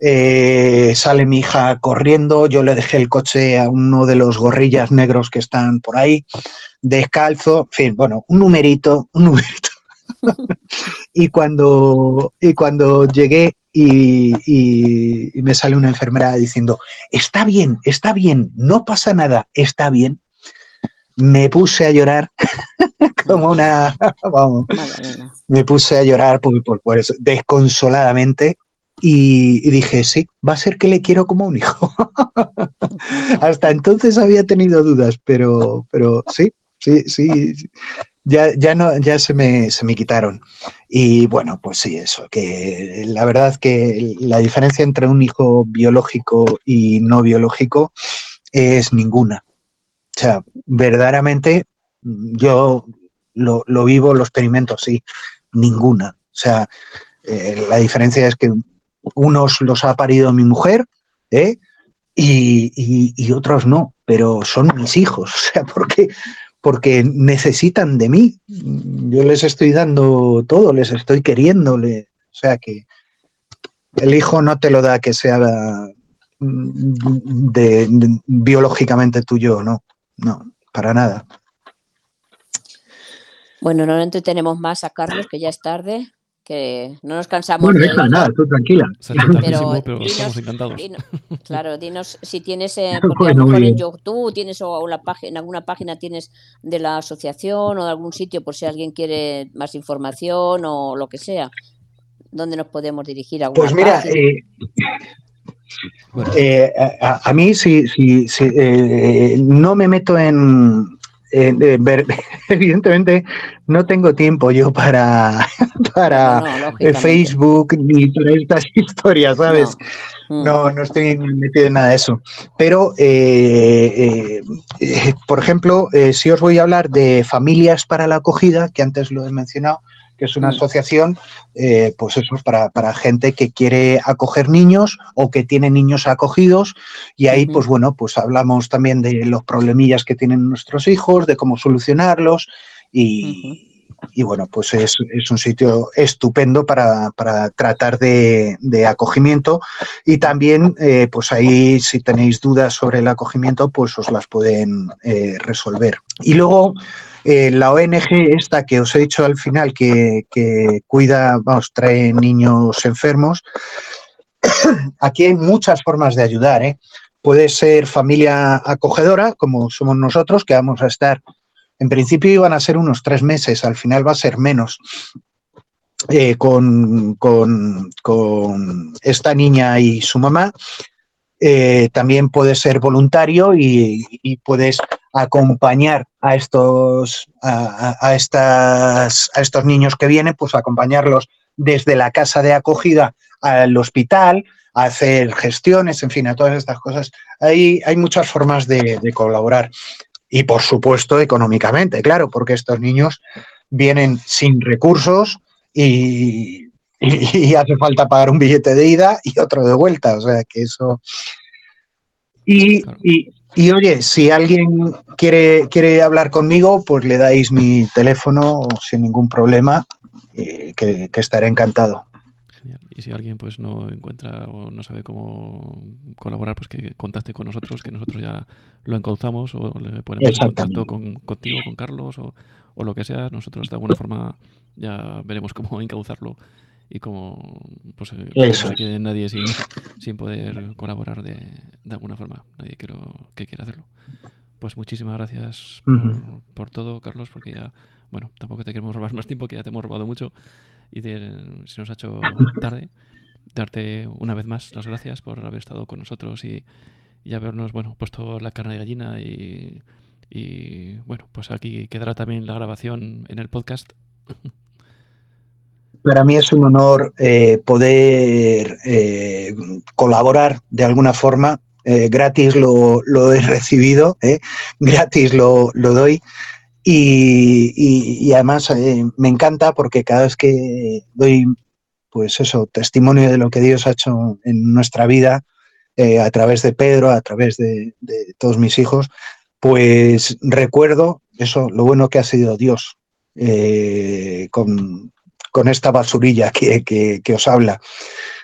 S2: eh, sale mi hija corriendo, yo le dejé el coche a uno de los gorrillas negros que están por ahí, descalzo, en fin, bueno, un numerito, un numerito. y, cuando, y cuando llegué y, y, me sale una enfermera diciendo, está bien, está bien, no pasa nada, está bien, me puse a llorar como una, vamos, me puse a llorar por, por, eso, desconsoladamente y, dije, sí, va a ser que le quiero como un hijo. Hasta entonces había tenido dudas, pero, pero sí, sí, sí, ya, ya, no, ya se, me, se me quitaron. Y bueno, pues sí, eso, que la verdad que la diferencia entre un hijo biológico y no biológico es ninguna. O sea, verdaderamente yo lo, vivo, lo experimento, sí, ninguna. O sea, eh, la diferencia es que unos los ha parido mi mujer ¿eh? y, otros no, pero son mis hijos, o sea, porque, porque necesitan de mí. Yo les estoy dando todo, les estoy queriendo, o sea que el hijo no te lo da que sea de, biológicamente tuyo, no no, para nada.
S3: Bueno, no entretenemos más a Carlos, que ya es tarde, que no nos cansamos.
S2: Bueno, de nada, tú tranquila.
S1: Pero, estamos encantados.
S3: claro, dinos si tienes, eh, porque a lo mejor en YouTube tienes o la página, en alguna página tienes de la asociación o de algún sitio por si alguien quiere más información o lo que sea. ¿Dónde nos podemos dirigir? ¿A
S2: pues mira, eh, eh, a, mí, si, si, eh, no me meto en, ver, evidentemente no tengo tiempo yo para, para Facebook ni para estas historias, ¿sabes? No. no, estoy metido en nada de eso. Pero, eh, por ejemplo, si os voy a hablar de familias para la acogida, que antes lo he mencionado, que es una mm. asociación, eh, pues eso, para, para gente que quiere acoger niños o que tiene niños acogidos. Y ahí, pues bueno, pues hablamos también de los problemillas que tienen nuestros hijos, de cómo solucionarlos y, bueno, pues es, un sitio estupendo para, tratar de, acogimiento y también, eh, pues ahí si tenéis dudas sobre el acogimiento, pues os las pueden eh, resolver. Y luego, eh, la ONG esta que os he dicho al final, que, cuida, vamos, trae niños enfermos, aquí hay muchas formas de ayudar. ¿eh? Puede ser familia acogedora, como somos nosotros, que vamos a estar, en principio iban a ser unos tres meses, al final va a ser menos. Eh, con, esta niña y su mamá. también puede ser voluntario y, y puedes acompañar a estos, a, estas, a estos niños que vienen, pues acompañarlos desde la casa de acogida al hospital, a hacer gestiones, en fin, a todas estas cosas. Hay, hay muchas formas de, colaborar. Y por supuesto, económicamente, claro, porque estos niños vienen sin recursos y, hace falta pagar un billete de ida y otro de vuelta. O sea que eso. Y, y, y oye, si alguien quiere, quiere hablar conmigo, pues le dais mi teléfono sin ningún problema, eh, que, estaré encantado.
S1: Y si alguien pues no encuentra o no sabe cómo colaborar, pues que contacte con nosotros, que nosotros ya lo encauzamos o le ponemos en contacto con, contigo, con Carlos o, o, lo que sea. Nosotros de alguna forma ya veremos cómo encauzarlo y como pues eh, no quede nadie sin, sin, poder colaborar de, de, alguna forma, nadie quiero, que quiera hacerlo. Pues muchísimas gracias por, por, todo, Carlos, porque ya, bueno, tampoco te queremos robar más tiempo, que ya te hemos robado mucho. y de, se nos ha hecho tarde, darte una vez más las gracias por haber estado con nosotros y, y habernos, bueno, puesto la carne de gallina y, y, bueno, pues aquí quedará también la grabación en el podcast.
S2: Para mí es un honor eh, poder eh, colaborar de alguna forma. Eh, gratis lo, lo, he recibido, ¿eh? gratis lo, lo doy. Y, además me encanta porque cada vez que doy, pues eso, testimonio de lo que Dios ha hecho en nuestra vida, a través de Pedro, a través de, de, todos mis hijos, pues recuerdo eso, lo bueno que ha sido Dios eh, con, con, esta basurilla que, que, que, os habla.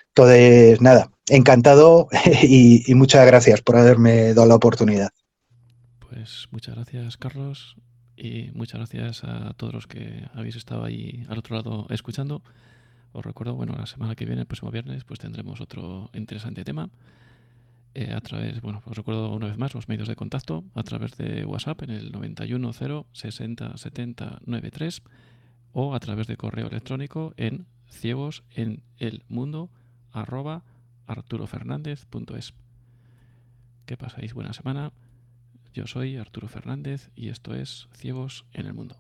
S2: Entonces, nada, encantado y, y muchas gracias por haberme dado la oportunidad.
S1: Pues muchas gracias, Carlos. Y muchas gracias a todos los que habéis estado ahí al otro lado escuchando. Os recuerdo, bueno, la semana que viene, el próximo viernes, pues tendremos otro interesante tema. Eh, a través, bueno, os recuerdo una vez más los medios de contacto a través de WhatsApp en el 910 60 70 93 o a través de correo electrónico en ciegos en el mundo arroba pasáis buena semana. Yo soy Arturo Fernández y esto es Ciegos en el Mundo.